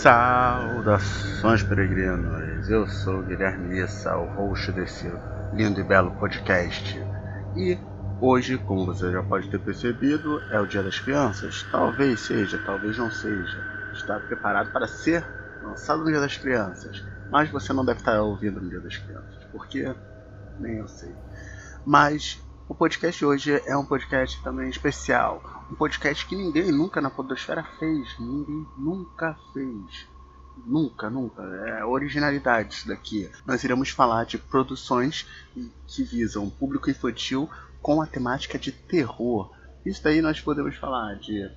Saudações peregrinos, eu sou Guilherme Issa, o host desse lindo e belo podcast. E hoje, como você já pode ter percebido, é o Dia das Crianças. Talvez seja, talvez não seja. Está preparado para ser lançado no Dia das Crianças. Mas você não deve estar ouvindo no Dia das Crianças, porque nem eu sei. Mas o podcast de hoje é um podcast também especial. Um podcast que ninguém nunca na Podosfera fez. Ninguém nunca fez. Nunca, nunca. É originalidade isso daqui. Nós iremos falar de produções que visam público infantil com a temática de terror. Isso daí nós podemos falar de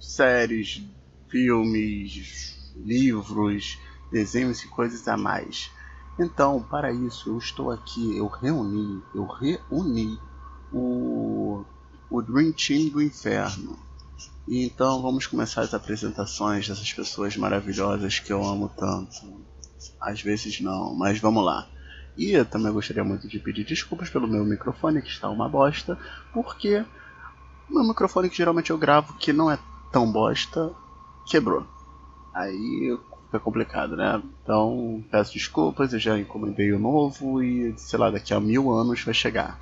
séries, filmes, livros, desenhos e coisas a mais. Então, para isso, eu estou aqui, eu reuni, eu reuni o, o Dream Team do Inferno. E então vamos começar as apresentações dessas pessoas maravilhosas que eu amo tanto. Às vezes não, mas vamos lá. E eu também gostaria muito de pedir desculpas pelo meu microfone, que está uma bosta, porque meu microfone que geralmente eu gravo, que não é tão bosta, quebrou. Aí fica complicado, né? Então peço desculpas, eu já encomendei o novo e sei lá, daqui a mil anos vai chegar.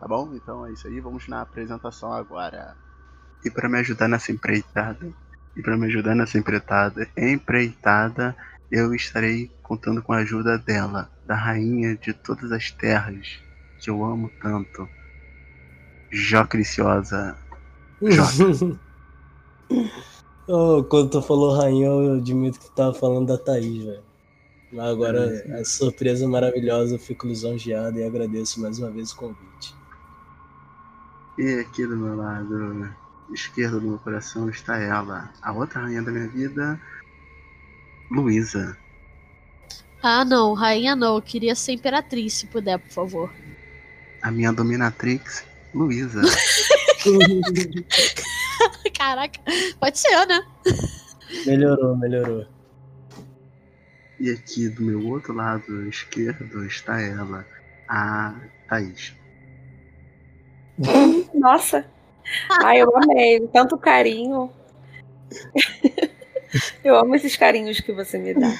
Tá bom? Então é isso aí, vamos na apresentação agora. E para me ajudar nessa empreitada, e para me ajudar nessa empreitada, empreitada, eu estarei contando com a ajuda dela, da rainha de todas as terras, que eu amo tanto. Jó Criciosa. Jó. oh, quando tu falou rainha, eu admito que tu tava falando da Thaís, velho. Agora, é, a surpresa maravilhosa, eu fico lisonjeado e agradeço mais uma vez o convite. E aqui do meu lado esquerdo do meu coração está ela, a outra rainha da minha vida, Luísa. Ah, não, rainha não. Eu queria ser imperatriz, se puder, por favor. A minha dominatrix, Luísa. Caraca, pode ser, né? Melhorou, melhorou. E aqui do meu outro lado esquerdo está ela, a Thaís. Nossa. Ai, eu amei. Tanto carinho. Eu amo esses carinhos que você me dá.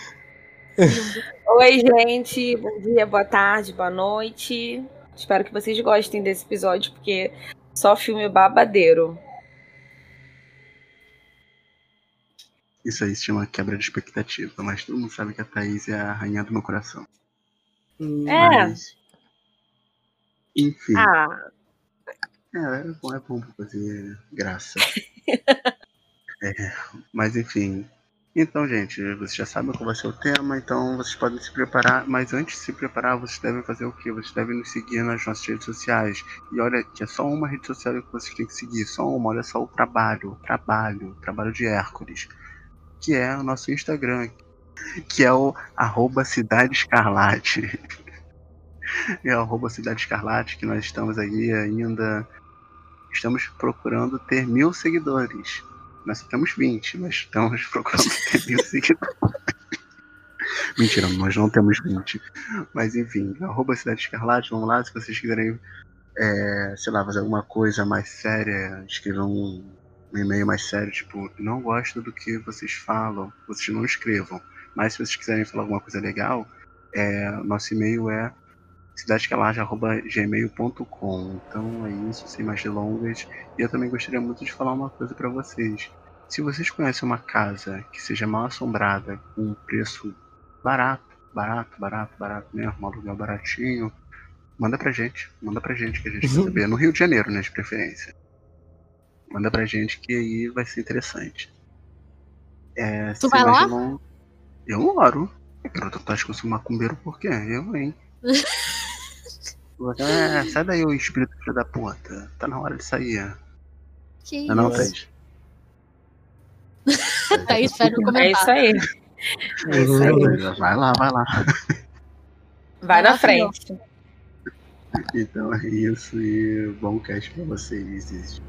Oi, gente. Bom dia, boa tarde, boa noite. Espero que vocês gostem desse episódio, porque só filme babadeiro. Isso aí se chama quebra de expectativa, mas todo mundo sabe que a Thaís é a rainha do meu coração. É. Mas... Enfim. Ah, é, é bom, é bom pra fazer graça. é, mas enfim. Então, gente, vocês já sabem qual vai ser o tema, então vocês podem se preparar. Mas antes de se preparar, vocês devem fazer o quê? Vocês devem nos seguir nas nossas redes sociais. E olha, que é só uma rede social que vocês têm que seguir, só uma. Olha só o trabalho, trabalho, trabalho de Hércules, que é o nosso Instagram, que é o arroba Cidade Escarlate. é o arroba Cidade Escarlate, que nós estamos aí ainda estamos procurando ter mil seguidores. Nós temos 20, mas estamos procurando ter mil seguidores. Mentira, nós não temos 20. Mas enfim, arroba Cidade Escarlate, vamos lá, se vocês quiserem, é, sei lá, fazer alguma coisa mais séria, escrever um, um e-mail mais sério, tipo, não gosto do que vocês falam, vocês não escrevam. Mas se vocês quiserem falar alguma coisa legal, é, nosso e-mail é cidadescalagem.gmail.com. Então é isso, sem mais delongas. E eu também gostaria muito de falar uma coisa para vocês. Se vocês conhecem uma casa que seja mal assombrada, com um preço barato, barato, barato, barato mesmo, um aluguel baratinho, manda pra gente. Manda pra gente que a gente quer saber. No Rio de Janeiro, né, de preferência. Manda pra gente que aí vai ser interessante. É, tu vai lá? Delongas, eu moro. Garota, tu acha que eu sou macumbeiro por quê? Eu, hein? É, sai daí, o espírito filho da puta. Tá na hora de sair. Que Não, não, isso? Thaís. Thaís faz no é isso comentário. aí. É isso aí. Vai lá, vai lá. Vai na frente. Então é isso e bom cast pra vocês.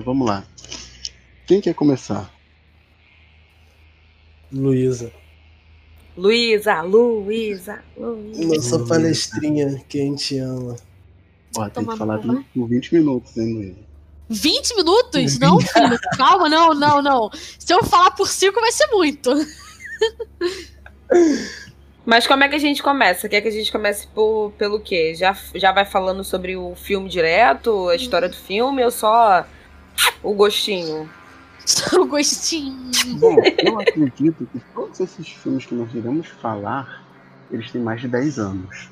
Vamos lá. Quem quer começar? Luísa. Luísa, Luísa, Luísa. Nossa palestrinha que a gente ama. Ó, tem que falar cu, 20, por 20 minutos, hein, Luísa? 20 minutos? Não, filho. Calma, não, não, não. Se eu falar por 5 vai ser muito. Mas como é que a gente começa? Quer que a gente comece por, pelo quê? Já, já vai falando sobre o filme direto, a história do filme, ou só o gostinho? Só o gostinho. Bom, eu acredito que todos esses filmes que nós iremos falar, eles têm mais de 10 anos.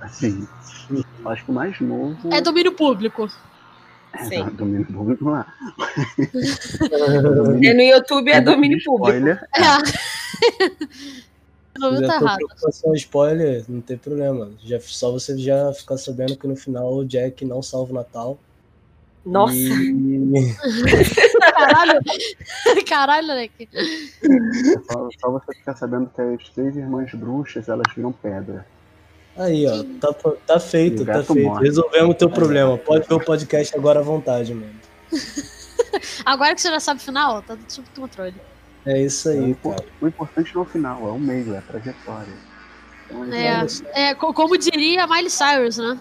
Assim, eu acho que o mais novo É domínio público. é Sim. do- domínio público lá. E no YouTube é domínio público. Spoiler. É. Não Se tá errado. preocupação spoiler, não tem problema. Já, só você já ficar sabendo que no final o Jack não salva o Natal. Nossa, E... Caralho. Caralho, Leque. É só, só você ficar sabendo que as três irmãs bruxas, elas viram pedra. Aí, ó, tá, tá feito, tá feito. morre. Resolvemos o teu problema. Pode ver o podcast agora à vontade, mano. Agora que você já sabe o final, tá tudo sob controle. É isso aí, impo- cara. o importante não é o final, é o meio, é a trajetória. Então, É. É, co- como diria Miley Cyrus, né?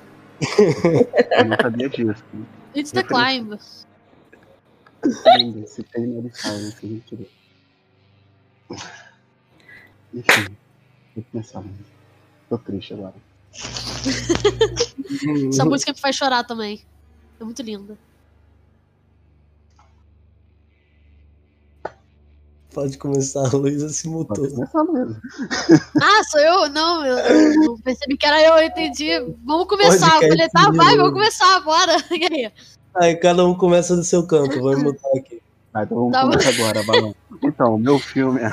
Eu não sabia disso. It's the climb. Ainda, se tem Mary Cyrus, sem querer. Enfim, vou começar. né? Tô triste agora. Essa música me faz chorar também. É muito linda. Pode começar, a Luísa se mutou. Pode começar mesmo. Ah, sou eu? Não, eu, eu não percebi que era eu, eu entendi. Vamos começar. Eu falei, tá, vai, vamos começar, bora. E aí? Aí cada um começa do seu canto, vou mutar aqui. Tá, então vamos Tá bom. começar agora, Balão. Então, meu filme é.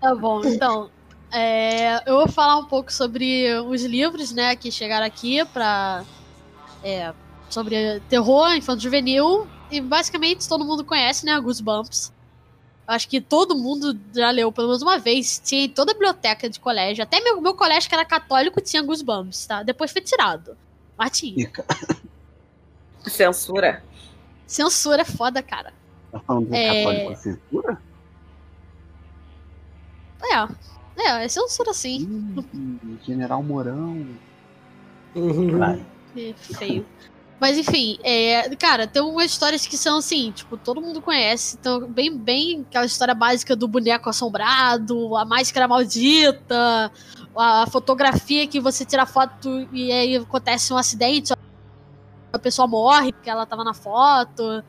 Tá bom, então. é, eu vou falar um pouco sobre os livros, né, que chegaram aqui pra. é, sobre terror, infanto juvenil. E basicamente todo mundo conhece, né, Goosebumps. Acho que todo mundo já leu pelo menos uma vez. Tinha em toda a biblioteca de colégio. Até meu, meu colégio, que era católico, tinha Goosebumps, tá? Depois foi tirado. Mas tinha. censura. Censura é foda, cara. Tá falando de É. católico censura? É. É, é censura sim. Hum, General Mourão. Uhum. É feio. Mas enfim, é, cara, tem algumas histórias que são assim, tipo, todo mundo conhece. Então, bem, bem aquela história básica do boneco assombrado, a máscara maldita, a fotografia que você tira foto e aí acontece um acidente, a pessoa morre porque ela tava na foto.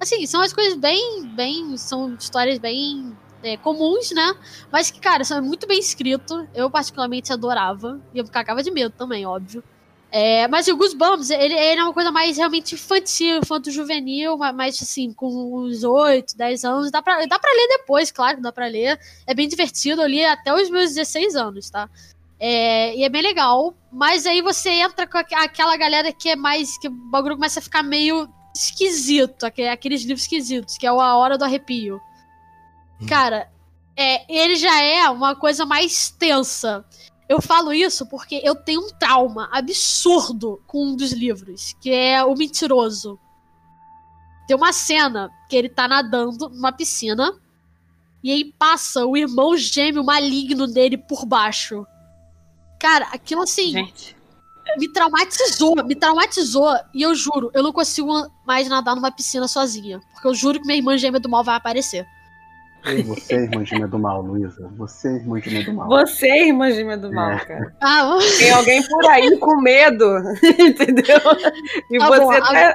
Assim, são as coisas bem, bem, são histórias bem é, comuns, né? Mas que, cara, são muito bem escrito. Eu particularmente adorava. E eu cagava de medo também, óbvio. É, mas o Goosebumps, ele, ele é uma coisa mais realmente infantil, infanto-juvenil, ma- mais assim, com uns 8, 10 anos. Dá pra, dá pra ler depois, claro dá pra ler. É bem divertido, eu li até os meus 16 anos, tá? É, e é bem legal. Mas aí você entra com aqu- aquela galera que é mais. que o bagulho começa a ficar meio esquisito, aque- aqueles livros esquisitos, que é o A Hora do Arrepio. Cara, é, ele já é uma coisa mais tensa. Eu falo isso porque eu tenho um trauma absurdo com um dos livros, que é O Mentiroso. Tem uma cena que ele tá nadando numa piscina e aí passa o irmão gêmeo maligno dele por baixo. Cara, aquilo assim Gente. me traumatizou, me traumatizou. E eu juro, eu não consigo mais nadar numa piscina sozinha. Porque eu juro que minha irmã gêmea do mal vai aparecer. Você, irmã gêmea do mal, Luísa. Você, irmã gêmea do mal. Você, irmã gêmea do mal, É. cara. Ah, Tem alguém por aí com medo, entendeu? E Tá você bom, tá.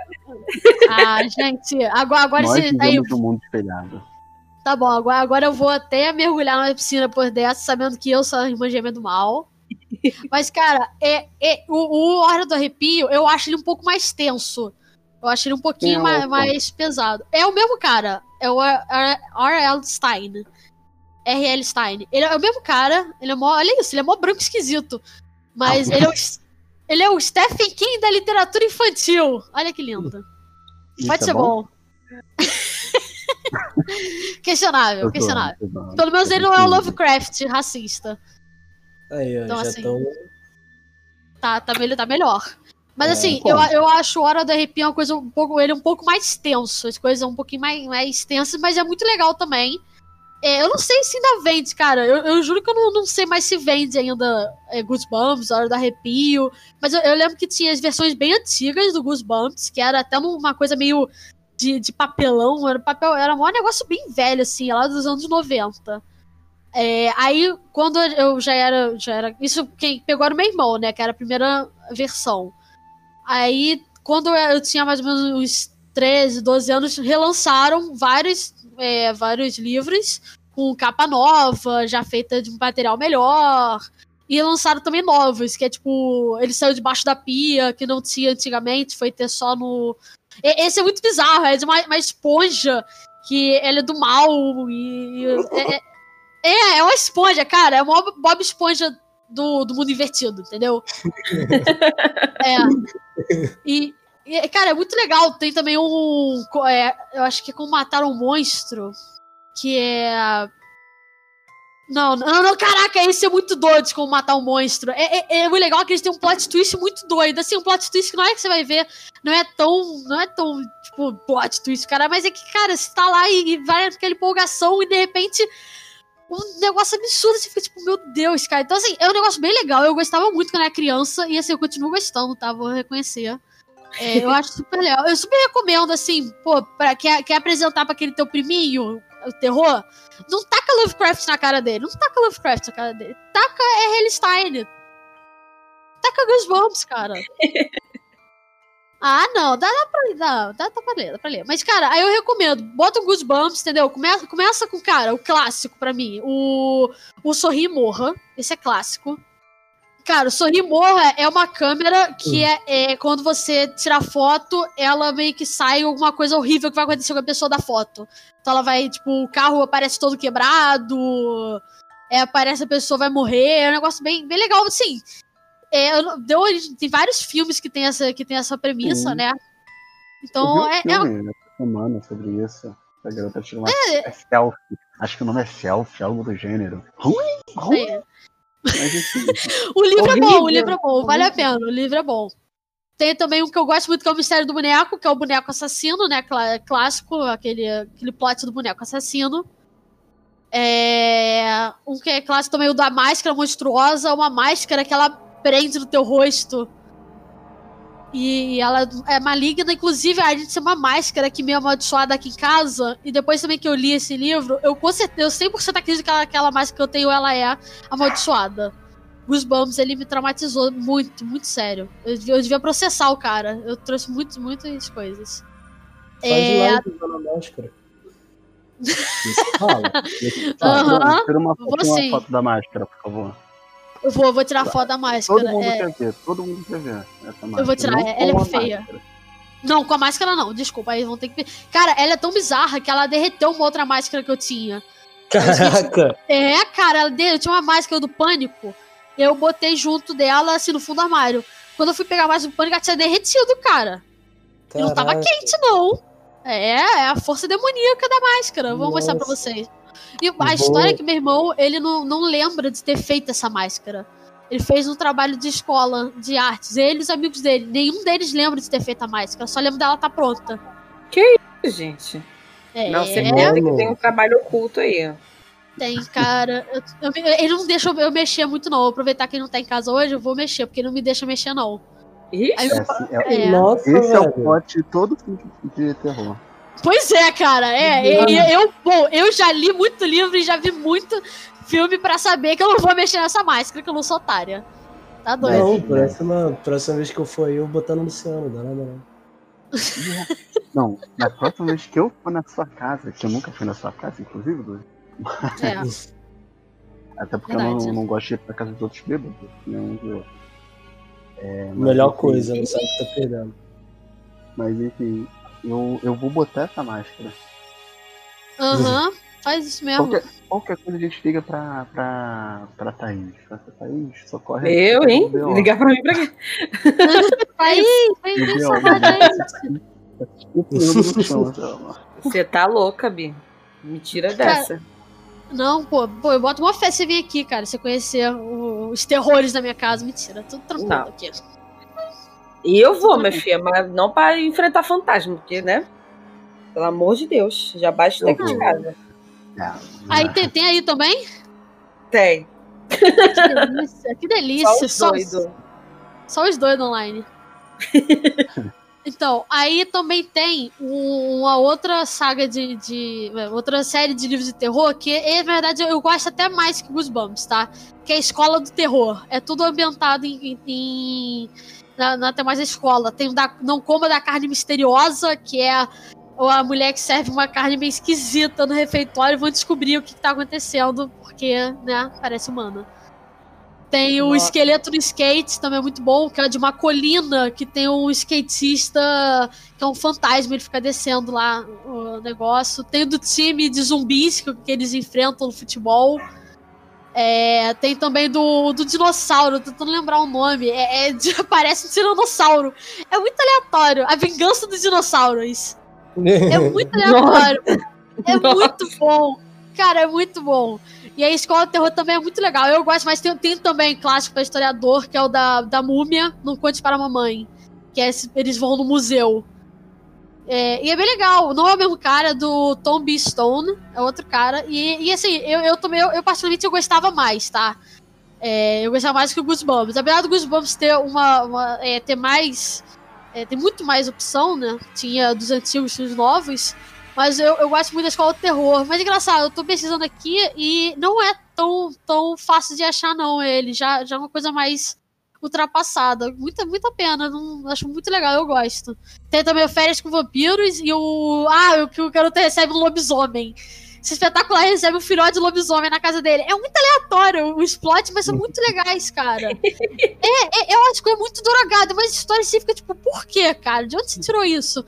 ah gente, agora, agora Nós esse, aí, um mundo espelhado. Tá bom, agora, agora eu vou até mergulhar numa piscina por dessa, sabendo que eu sou a irmã gêmea do mal. Mas, cara, é, é, o, o Hora do Arrepio, eu acho ele um pouco mais tenso. Eu acho ele um pouquinho é mais, mais pesado. É o mesmo cara. É o R.L. Stein. R.L. Stein. Ele é o mesmo cara. Ele é mó, olha isso, ele é mó branco esquisito. Mas Ah, ele é o, ele é o Stephen King da literatura infantil. Olha que lindo. Pode é ser bom. questionável, Tô questionável. tô zoando. Pelo menos ele não é o Lovecraft racista. Aí, ó, Então, já assim, estão. Tá, tá, mel- tá melhor. Mas É, assim, pô. eu, eu acho Hora do Arrepio uma coisa um pouco. Ele é um pouco mais tenso, as coisas um pouquinho mais, mais tensas, mas é muito legal também. É, eu não sei se ainda vende, cara. Eu, eu juro que eu não, não sei mais se vende ainda é, Goosebumps, Hora do Arrepio. Mas eu, eu lembro que tinha as versões bem antigas do Goosebumps, que era até uma coisa meio de, de papelão. Era, papel, era um negócio bem velho, assim, lá dos anos 90. É, aí, quando eu já era, já era. Isso quem pegou era o meu irmão, né? Que era a primeira versão. Aí, quando eu tinha mais ou menos uns 13, 12 anos, relançaram vários, é, vários livros com capa nova, já feita de um material melhor. E lançaram também novos, que é tipo, ele saiu debaixo da pia, que não tinha antigamente, foi ter só no. Esse é muito bizarro, é de uma, uma esponja que ela é do mal e. É, é- é, é uma esponja, cara, é uma Bob Esponja do, do mundo invertido, entendeu? é. E, e, cara, é muito legal. Tem também um. é, eu acho que é como matar um monstro. Que é. Não, não, não, caraca, esse é muito doido de como matar um monstro. É, é, é muito legal que eles têm um plot twist muito doido. Assim, um plot twist que não é que você vai ver, não é tão. Não é tão, tipo, plot twist, cara, mas é que, cara, você tá lá e, e vai aquela empolgação e de repente. Um negócio absurdo, você fica tipo, meu Deus, cara. Então, assim, é um negócio bem legal. Eu gostava muito quando era criança e, assim, eu continuo gostando, tá? Vou reconhecer. É, eu acho super legal. Eu super recomendo, assim, pô, pra, quer, quer apresentar pra aquele teu priminho o terror? Não taca Lovecraft na cara dele. Não taca Lovecraft na cara dele. Taca R.L. Stein. Taca Goosebumps, cara. Ah, não, dá, dá pra ler, dá, dá, dá pra ler, dá pra ler. Mas, cara, aí eu recomendo, bota um Goosebumps, entendeu? Começa, começa com, cara, o clássico pra mim, o, o Sorri e Morra, esse é clássico. Cara, o Sorri e Morra é uma câmera que é, é quando você tira foto, ela meio que sai alguma coisa horrível que vai acontecer com a pessoa da foto. Então ela vai, tipo, o carro aparece todo quebrado, é, aparece a pessoa vai morrer, é um negócio bem, bem legal, assim. É, deu, origem- tem vários filmes que tem essa, que tem essa premissa, Sim. né? Então, um é, é, filme nessa semana sobre isso. A garota tira uma é selfie. Acho que o nome é selfie, algo do gênero. Ruim, ruim. é. Mas enfim. O livro é bom, o livro é bom, vale a pena, o livro é bom. Tem também um que eu gosto muito, que é o Mistério do Boneco, que é o boneco assassino, né? clá- Clássico, aquele, aquele plot do boneco assassino. É, um que é clássico também, o da máscara monstruosa, uma máscara que ela prende no teu rosto. E ela é maligna, inclusive a gente tem uma máscara que meio amaldiçoada aqui em casa. E depois também que eu li esse livro, eu com certeza, eu 100% acredito que aquela, máscara que eu tenho, ela é amaldiçoada. Goosebumps, ele me traumatizou muito, muito sério. Eu devia, eu devia processar o cara. Eu trouxe muito, muitas coisas. Faz É, live usando a máscara. Isso fala. Isso fala. Aham. Tira uma, tira uma foto da máscara, por favor. Eu vou, vou tirar foto da máscara. Todo mundo é. quer ver, todo mundo quer ver essa máscara. vou tirar, Não ela é feia. máscara. Não, com a máscara não, desculpa, aí vão ter que. Cara, ela é tão bizarra que ela derreteu uma outra máscara que eu tinha. Caraca. É, cara, ela de- eu tinha uma máscara do pânico. Eu botei junto dela, assim, no fundo do armário. Quando eu fui pegar a máscara do pânico, ela tinha derretido, cara. E não tava Caraca. quente, não. É, é a força demoníaca da máscara. Vou mostrar pra Nossa. vocês. E a história é que meu irmão, ele não, não lembra de ter feito essa máscara. Ele fez um trabalho de escola de artes. Ele e os amigos dele. Nenhum deles lembra de ter feito a máscara. Só lembra dela estar pronta. Gente. É, Não, certeza que Mano. tem um trabalho oculto aí. tem, cara. Eu- eu ele não deixa eu mexer muito, não. Vou aproveitar que ele não tá em casa hoje, eu vou mexer, porque ele não me deixa mexer, não. Ih, Aí, É, assim, é- É. Nossa, Esse é o velho. de todo filme de terror. Pois é, cara. É, e- e eu, bom, eu já li muito livro e já vi muito filme pra saber que eu não vou mexer nessa máscara, que eu não sou otária. Tá doido? Não, próxima, próxima vez que eu for aí, eu vou botar no Luciano, dá nada não. Não, na próxima vez que eu for na sua casa, que eu nunca fui na sua casa, inclusive, Dudu, É. até porque eu não, Verdade. não gosto de ir pra casa dos outros bêbados, eu. É, mas Melhor enfim, coisa, não sabe o que tá perdendo. Mas enfim, eu, eu vou botar essa máscara. Aham, faz isso mesmo. Qualquer, qualquer coisa a gente liga pra, pra, pra Thaís. Fala, Thaís, socorre. eu, hein? Ligar pra mim pra quê? Aí, vem, chão, ó. Você tá louca, Bi. Me tira dessa. Não, pô, pô, eu boto uma fé você vir aqui, cara. Você conhecer os terrores da minha casa. Mentira, tudo tranquilo Não. aqui. E eu vou, minha filha, mas não pra enfrentar fantasma, porque, né? Pelo amor de Deus, já baixa daqui de casa. É, Aí tem, tem aí também? Tem. Que delícia, que delícia. Só os doidos. Só os dois online. então, aí também tem um- uma outra saga de, de- outra série de livros de terror que, é, na verdade, eu gosto até mais que Goosebumps, tá? Que é a Escola do Terror. É tudo ambientado em, em- na, na temática da escola. Tem o da Não Coma da Carne Misteriosa, que é a, a mulher que serve uma carne meio esquisita no refeitório e vão descobrir o que, que tá acontecendo, porque, né, parece humana. Tem o Nossa. esqueleto no skate, também é muito bom, que é de uma colina que tem um skatista que é um fantasma, ele fica descendo lá o negócio. Tem o do time de zumbis que, que eles enfrentam no futebol. É, tem também do, do dinossauro, tentando lembrar o nome. É, é de- parece um tiranossauro. É muito aleatório. A vingança dos dinossauros. É muito aleatório. É muito bom. Cara, é muito bom. E a Escola do Terror também é muito legal. Eu gosto, mas tem, tem também clássico para historiador, que é o da, da múmia, Não Conte para a Mamãe. Que é, esse- eles vão no museu. É, e é bem legal. Não é o mesmo cara do Tom B. Stone, é outro cara. E, e assim, eu, eu também, eu, eu particularmente eu gostava mais, tá? É, eu gostava mais que o Goosebumps. Apesar do Goosebumps ter uma. uma- é, ter mais. é, tem muito mais opção, né? Tinha dos antigos dos novos. Mas eu, eu gosto muito da escola do terror. Mas é engraçado, eu tô pesquisando aqui e não é tão, tão fácil de achar, não. Ele já, já é uma coisa mais ultrapassada. Muita, muita pena. Não, acho muito legal, eu gosto. Tem também o Férias com Vampiros e o. Ah, o que o garoto recebe um lobisomem. Esse espetacular recebe um filhote de lobisomem na casa dele. É muito aleatório os plots, mas são muito legais, cara. É, é, eu acho que é muito drogado, mas a história você fica tipo, por quê, cara? De onde você tirou isso?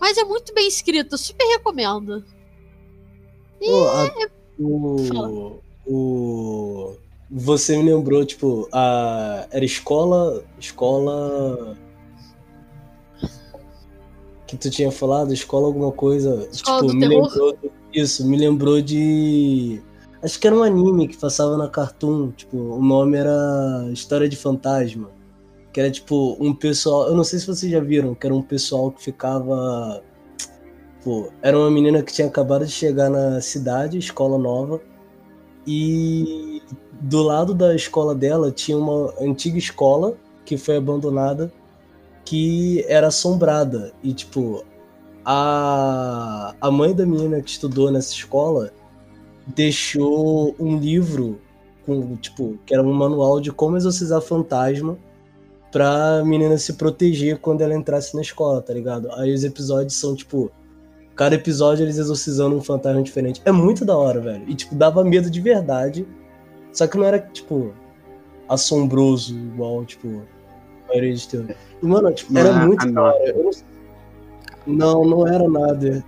Mas é muito bem escrito, super recomendo. Pô, a- Fala. o, o. Você me lembrou, tipo, a. Era escola. Escola. Que tu tinha falado, escola alguma coisa. Escola tipo, me terror? lembrou. Isso, me lembrou de. Acho que era um anime que passava na Cartoon. Tipo, o nome era História de Fantasma. Que era tipo um pessoal. Eu não sei se vocês já viram, que era um pessoal que ficava. Pô, era uma menina que tinha acabado de chegar na cidade, escola nova. E do lado da escola dela tinha uma antiga escola que foi abandonada que era assombrada. E tipo, a, a mãe da menina que estudou nessa escola deixou um livro com, tipo, que era um manual de como exorcizar fantasma pra menina se proteger quando ela entrasse na escola, tá ligado? Aí os episódios são, tipo, cada episódio eles exorcizando um fantasma diferente. É muito da hora, velho. E, tipo, dava medo de verdade. Só que não era, tipo, assombroso, igual, tipo, a maioria de terror. E, mano, tipo, Não era muito da hora. Não... não, não era nada.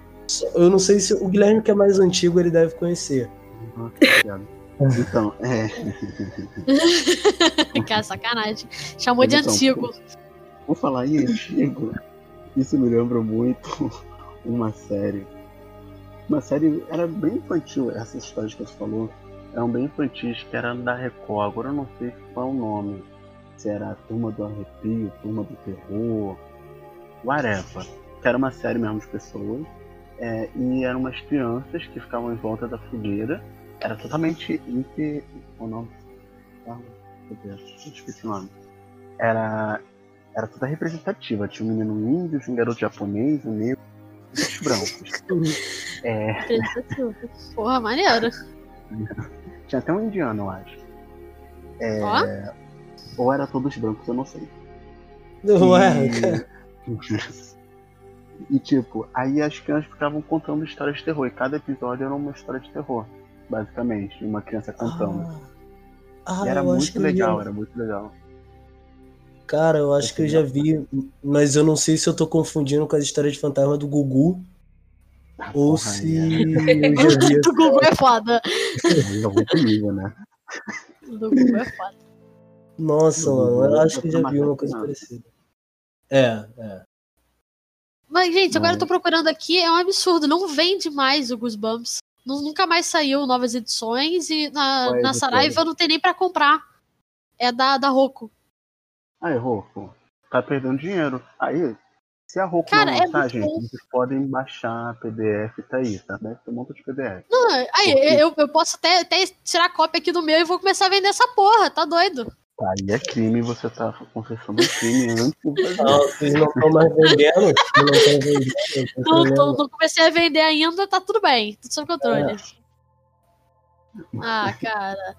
Eu não sei se o Guilherme, que é mais antigo, ele deve conhecer. Obrigado. Então, é. Cara, sacanagem. Chamou de Então, antigo. Vou falar em antigo. Isso me lembra muito uma série. Uma série era bem infantil, essas histórias que você falou. Eram bem infantis, que era da Record. Agora eu não sei qual é o nome. Se era a Turma do Arrepio, Turma do Terror, whatever. Que era uma série mesmo de pessoas. é, e eram umas crianças que ficavam em volta da fogueira. Era totalmente inter. O nome? Ah, meu Deus, eu esqueci o nome. Era era toda representativa. Tinha um menino índio, um garoto japonês, um negro, e os brancos. É, Porra, maneiro. Tinha até um indiano, eu acho. É, ou era todos brancos, eu não sei. Não é, E- cara. E tipo, aí as crianças ficavam contando histórias de terror. E cada episódio era uma história de terror, basicamente. Uma criança contando. Ah, e era eu acho muito que eu legal, já- era muito legal. Cara, eu acho que eu já vi, mas eu não sei se eu tô confundindo com as histórias de fantasma do Gugu Ah, ou porra, se é- eu já vi. do Google é foda. é muito nível, né? Do Google é foda. Nossa, mano, eu eu acho que eu já vi uma coisa parecida. É, é. Mas, gente, agora eu tô procurando aqui, é um absurdo. Não vende mais o Goosebumps. Nu- Nunca mais saiu novas edições e na, é na? Saraiva não tem nem pra comprar. É da, da Roku. Ah, errou, pô. tá perdendo dinheiro. Aí, se a Roku Cara, não é lançar, muito gente, bom. vocês podem baixar PDF, tá aí, tá? Deve ter um monte de PDF. Não, aí, Porque- eu, eu posso até, até tirar cópia aqui do meu e vou começar a vender essa porra, tá doido? Aí é crime, você tá confessando um crime antes. Não, vocês não estão mais vendendo? Não estão vendendo? Não Não, problema. tô- não comecei a vender ainda, tá tudo bem, tudo sob controle. Ah, cara.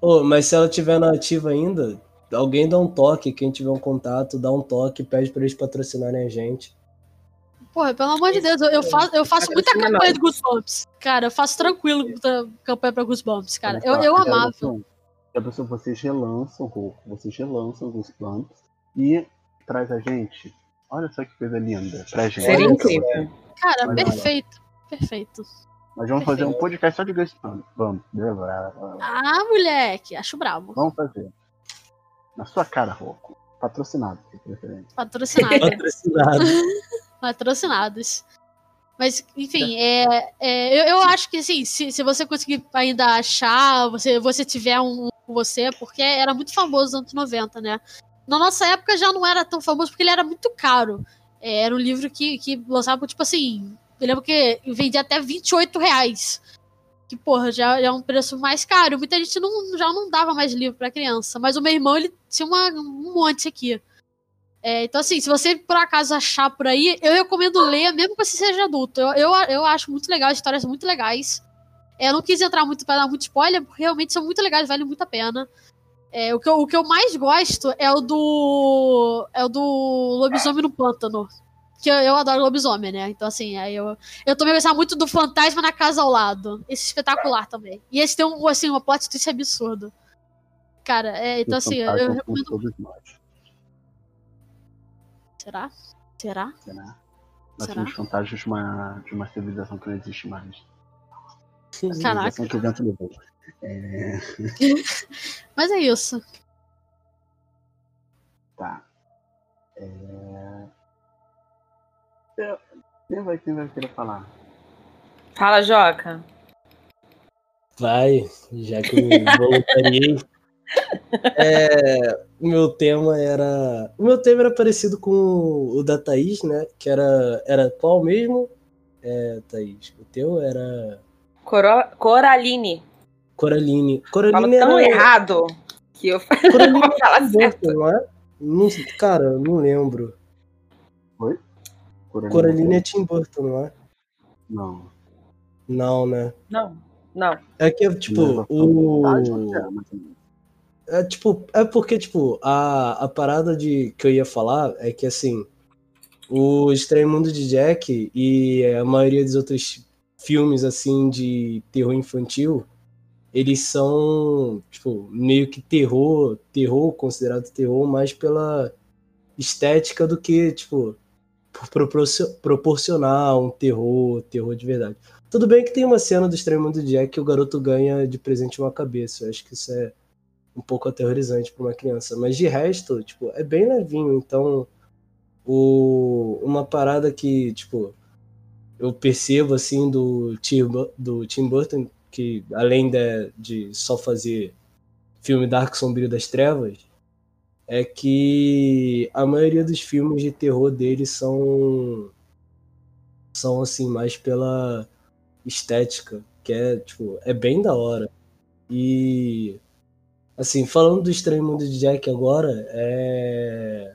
Ô, mas se ela tiver na ativa ainda, alguém dá um toque. Quem tiver um contato, dá um toque, pede pra eles patrocinarem a gente. Porra, pelo amor de Deus, eu, eu faço, eu faço muita campanha de Goosebumps. Cara, eu faço tranquilo muita campanha pra Goosebumps, cara. Eu, eu já amava. Já pensou, vocês relançam o Roku, vocês relançam os planos e traz a gente. Olha só que coisa linda pra gente. Seria incrível. Cara, lá. perfeito. Perfeito. Nós vamos fazer um podcast só de Ghost Vamos, Ah, moleque, acho brabo. vamos fazer. Na sua cara, Roku. Patrocinado, de preferência. Patrocinado. Patrocinado. patrocinados. Mas, enfim, é, é, eu, eu acho que assim, se, se você conseguir ainda achar, você, você tiver um com você, porque era muito famoso nos anos 90, né? Na nossa época já não era tão famoso porque ele era muito caro. É, era um livro que, que lançava tipo assim. Eu lembro que vendia até 28 reais. Que, porra, já, já é um preço mais caro. Muita gente não, já não dava mais livro pra criança. Mas o meu irmão, ele tinha uma, um monte aqui. É, então, assim, se você por acaso achar por aí, eu recomendo ler, mesmo que você seja adulto. Eu, eu, eu acho muito legal, as histórias muito legais. É, eu não quis entrar muito pra dar muito spoiler, porque realmente são muito legais, vale muito a pena. É, o, que eu, o que eu mais gosto é o do. É o do Lobisomem no Pântano. Que eu, eu adoro lobisomem, né? Então, assim, aí eu, eu também gostava muito do Fantasma na Casa ao Lado. Esse é espetacular também. E esse tem um, assim, uma plot twist absurdo. Cara, é, então, assim, eu, eu com recomendo. Será? Será? Será? Nós Será? somos fantasmas de uma, de uma civilização que não existe mais. Caraca. Que o vento levou. É, Mas é isso. tá. É... Quem vai, quem vai querer falar? Fala, Joca. Vai, já que eu me voluntariei. É, o meu tema era. O meu tema era parecido com o da Thaís, né? Que era. Era qual mesmo? É, Thaís. O teu era. Coro... Coraline. Coraline. Fala Coraline tão era. errado que eu Coraline vou falar certo. Não é? Não, cara, eu não lembro. Coraline? Coraline é Tim Burton, não é? Não. Não, né? Não, não. É que, tipo, Não, o. Ah, é. É tipo, é porque, tipo, a, a parada de que eu ia falar é que assim, o Estranho Mundo de Jack e a maioria dos outros filmes assim de terror infantil, eles são, tipo, meio que terror, terror, considerado terror, mais pela estética do que, tipo, proporcionar um terror, terror de verdade. Tudo bem que tem uma cena do Estranho Mundo de Jack que o garoto ganha de presente uma cabeça. Eu acho que isso é um pouco aterrorizante para uma criança. Mas de resto, tipo, é bem levinho. Então, o, uma parada que, tipo, eu percebo, assim, do Tim, do Tim Burton, que além de, de só fazer filme Dark Sombrio das Trevas, é que a maioria dos filmes de terror dele são, são assim, mais pela estética, que é, tipo, é bem da hora. E Assim, falando do Estranho Mundo de Jack agora, é.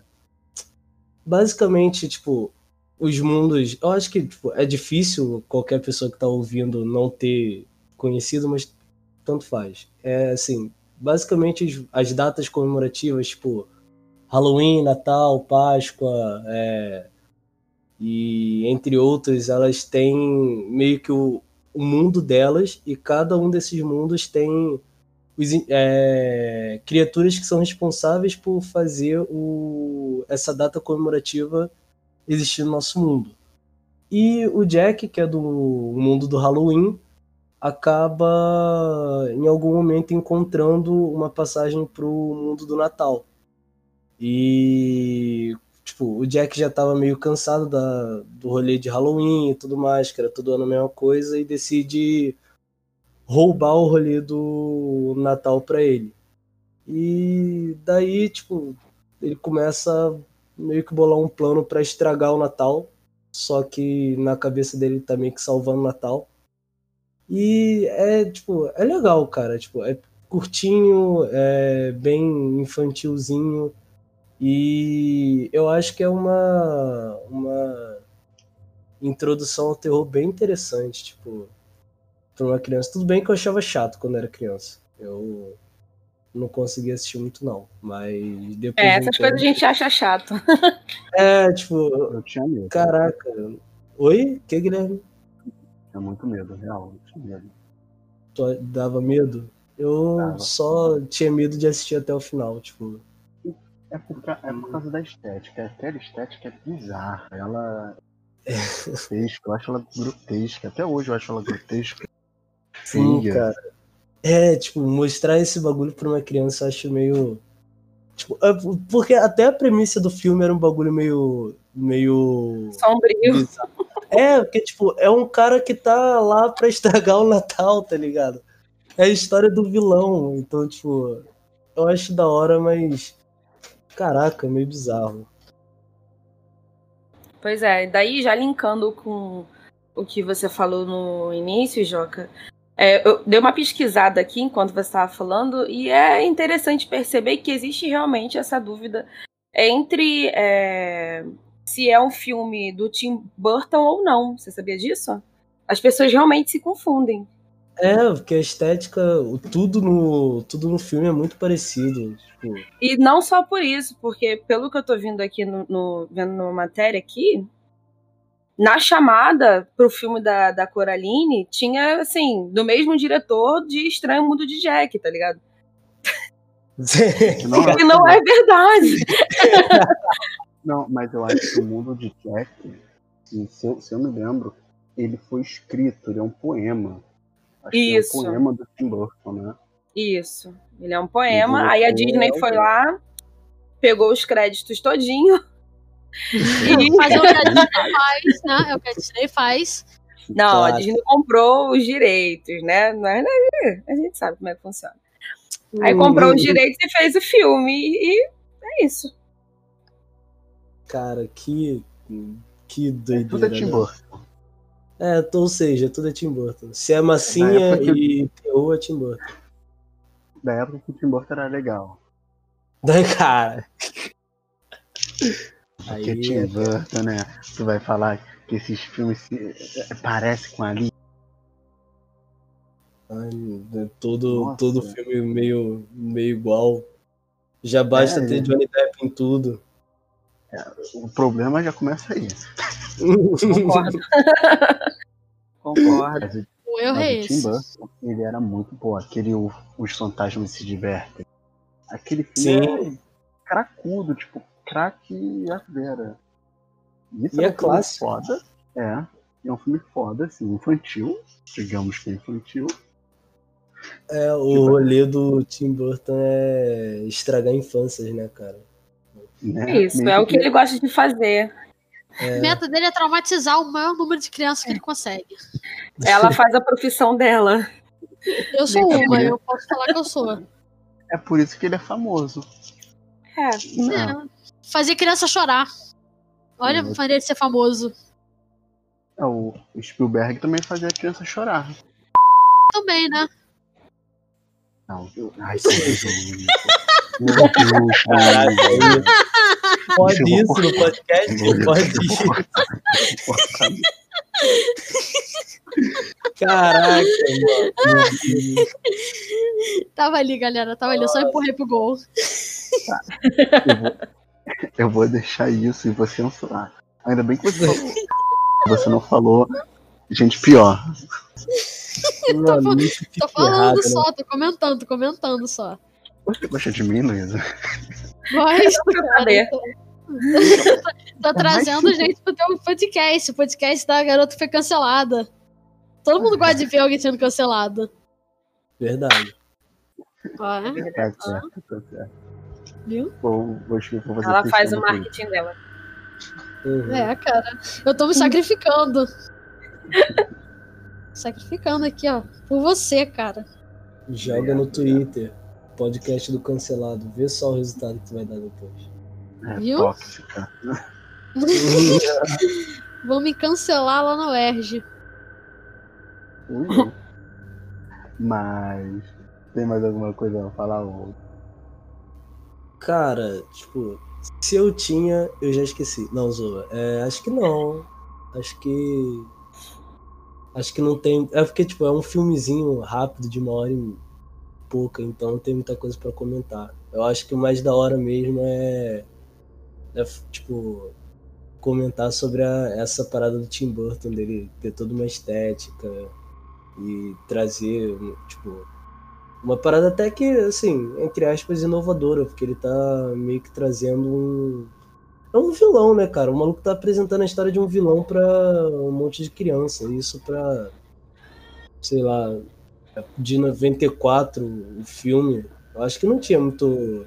Basicamente, tipo, os mundos. Eu acho que tipo, é difícil qualquer pessoa que tá ouvindo não ter conhecido, mas tanto faz. É assim, basicamente as, as datas comemorativas, tipo, Halloween, Natal, Páscoa, é, e entre outras, elas têm meio que o, o mundo delas, e cada um desses mundos tem os, é, criaturas que são responsáveis por fazer o, essa data comemorativa existir no nosso mundo. E o Jack, que é do mundo do Halloween, acaba em algum momento encontrando uma passagem para o mundo do Natal. E tipo, o Jack já estava meio cansado da, do rolê de Halloween e tudo mais, que era todo ano a mesma coisa, e decide roubar o rolê do Natal pra ele. E daí, tipo, ele começa meio que bolar um plano pra estragar o Natal. Só que na cabeça dele tá meio que salvando o Natal. E é, tipo, é legal, cara. Tipo, é curtinho, é bem infantilzinho. E eu acho que é uma, uma introdução ao terror bem interessante, tipo, pra uma criança. Tudo bem que eu achava chato quando era criança. Eu não conseguia assistir muito, não. Mas depois. É, essas coisas a gente acha chato. É, tipo. Eu tinha medo. Caraca. Oi? Que, Guilherme? Tinha muito medo, real. Eu tinha medo. Tu dava medo? Eu Dava. só tinha medo de assistir até o final, tipo. É por, ca- é por causa da estética. Aquela estética é bizarra. Ela é grotesca. Eu acho ela grotesca. Até hoje eu acho ela grotesca. Sim, cara. É, tipo, mostrar esse bagulho pra uma criança eu acho meio. Tipo, é, porque até a premissa do filme era um bagulho meio. meio. Sombrio. bizarro. É, porque, tipo, é um cara que tá lá pra estragar o Natal, tá ligado? É a história do vilão. Então, tipo, eu acho da hora, mas. Caraca, meio bizarro. Pois é, daí já linkando com o que você falou no início, Joca, é, eu dei uma pesquisada aqui enquanto você estava falando e é interessante perceber que existe realmente essa dúvida entre é, se é um filme do Tim Burton ou não. Você sabia disso? As pessoas realmente se confundem. É, porque a estética, o- tudo no, tudo no filme é muito parecido. Tipo, E não só por isso, porque pelo que eu tô vendo aqui no, no- vendo numa matéria aqui, na chamada pro filme da, da Coraline, tinha, assim, do mesmo diretor de Estranho Mundo de Jack, tá ligado? Que não é- Que não é verdade. Não, mas eu acho que o mundo de Jack, se, eu, se eu me lembro, ele foi escrito, ele é um poema. Acho que Isso. é um poema do Tim Burton, né? Isso. Ele é um poema. Aí a Disney foi lá, pegou os créditos todinho. E... Fazer o que a Disney faz, né? É o que a Disney faz. Não, a Claro. Disney comprou os direitos, né? Mas né, a gente sabe como é que funciona. Aí comprou os direitos e fez o filme. E é isso. Cara, que. Que É, doideira. tudo é Tim né? Burton. É, então, ou seja, tudo é Tim Burton. Se é massinha que- e terror é Tim Burton. Da época que o Tim Burton era legal. Daí, cara. Porque Aí, Tim é- Burton, né? Tu vai falar que esses filmes se, é, parecem com ali. ai, é todo, Nossa. todo filme meio, meio igual. Já basta É, ter é. Johnny Depp em tudo. O problema já começa aí. Concordo. Concordo. O- erro é. Burton, ele era muito bom. Aquele o- Os Fantasmas Se Divertem. Aquele filme Sim. é cracudo, tipo, craque a vera. Isso E é é um filme clássico. foda. É. É um filme foda, assim, infantil. Digamos que é infantil. É, o rolê do Tim Burton é estragar infâncias, né, cara? Né? Isso, Meio é o que ele gosta de fazer. A meta dele é traumatizar o maior número de crianças que ele consegue. Ela faz a profissão dela. Eu sou É uma, eu posso falar que eu sou. É por isso que ele é famoso. É. Não. É. Fazer criança chorar. Olha a maneira de ser famoso. É, o Spielberg também fazia a criança chorar. Também, né? Não, eu... Ai, que. Meu Deus, Caraca, cara. Pode Eu isso vou no podcast? Pode isso. Caraca, mano. Tava ali, galera. Tava ali. Eu só empurrei pro gol. Eu vou, eu vou deixar isso e vou censurar. Ainda bem que você falou. Você não falou gente pior. Mano, Tô fica falando errado, né? só, tô comentando, tô comentando só. Você gosta de mim, Luísa? Gosto, cara. saber. Tô, tô trazendo gente pro teu podcast. O podcast da garota foi cancelada. Todo mundo gosta de ver alguém sendo cancelado. Verdade. Ó, é? Tá certo, tá certo. Viu? Vou, vou, vou fazer Ela faz o marketing dela. Uhum. É, cara. Eu tô me sacrificando. sacrificando aqui, ó. Por você, cara. Joga no Twitter. Podcast do cancelado. Vê só o resultado que tu vai dar depois. É Viu? tóxica. Vão me cancelar lá na UERJ. Mas tem mais alguma coisa a falar? Ou... Cara, tipo, se eu tinha, eu já esqueci. Não, Zoa. É, acho que não. Acho que. Acho que não tem. É porque, tipo, é um filmezinho rápido de uma hora e pouca, então não tem muita coisa pra comentar. Eu acho que o mais da hora mesmo é. é tipo. Comentar sobre a- essa parada do Tim Burton, dele ter toda uma estética e trazer, tipo, uma parada até que, assim, entre aspas, inovadora, porque ele tá meio que trazendo um. É um vilão, né, cara? O maluco tá apresentando a história de um vilão pra um monte de criança. Isso pra. Sei lá. De 94, o filme. Eu acho que não tinha muito.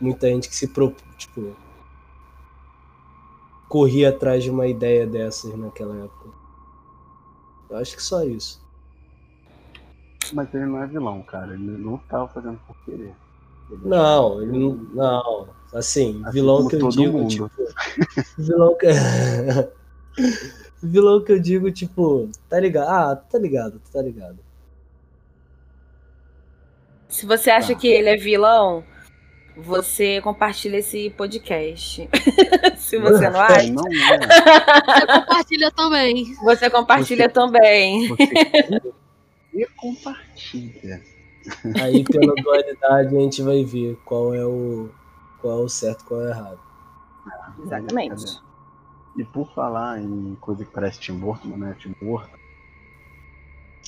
Muita gente que se propôs. Tipo. Corria atrás de uma ideia dessas naquela época. Eu acho que só isso. Mas ele não é vilão, cara. Ele não tava fazendo por querer. Ele- Não, ele não. Não. Assim, Assim vilão que eu digo, mundo. tipo. Vilão que. vilão que eu digo, tipo, tá ligado? Ah, tá ligado, tá ligado. Se você acha Tá. que ele é vilão, você compartilha esse podcast. Se você não É, acha, não é. Você compartilha também. você compartilha Você- também. Você e compartilha. Aí pela dualidade a gente vai ver qual é o. qual é o certo e qual é o errado. Exatamente. E por falar em coisa que parece Tim Burton, né? Tim Burton.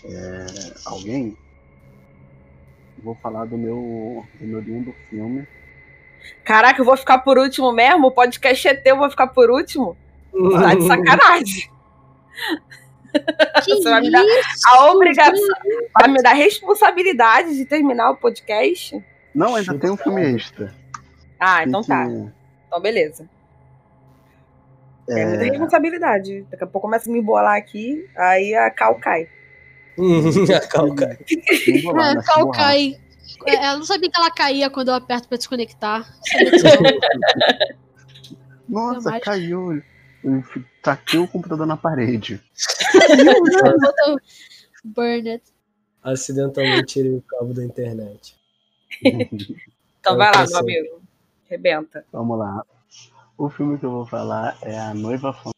É, alguém? Vou falar do meu, do meu lindo filme. Caraca, eu vou ficar por último mesmo? O podcast é teu, eu vou ficar por último? Tá de sacanagem. Que Você vai me dar a obrigação, vai me dar a responsabilidade de terminar o podcast? Não, ainda tem um filme extra. Ah, Tem então que- tá. Então beleza. É muita É, responsabilidade. Daqui a pouco começa a me embolar aqui, aí a cal cai. A calca. não vou lá É. É, Ela não sabia que ela caía quando eu aperto pra desconectar. Nossa, mais. caiu. Eu taquei o computador na parede. Burn it. Acidentalmente tirei o cabo da internet. Então vai lá, meu amigo. Rebenta. Vamos lá. O filme que eu vou falar é A Noiva Fan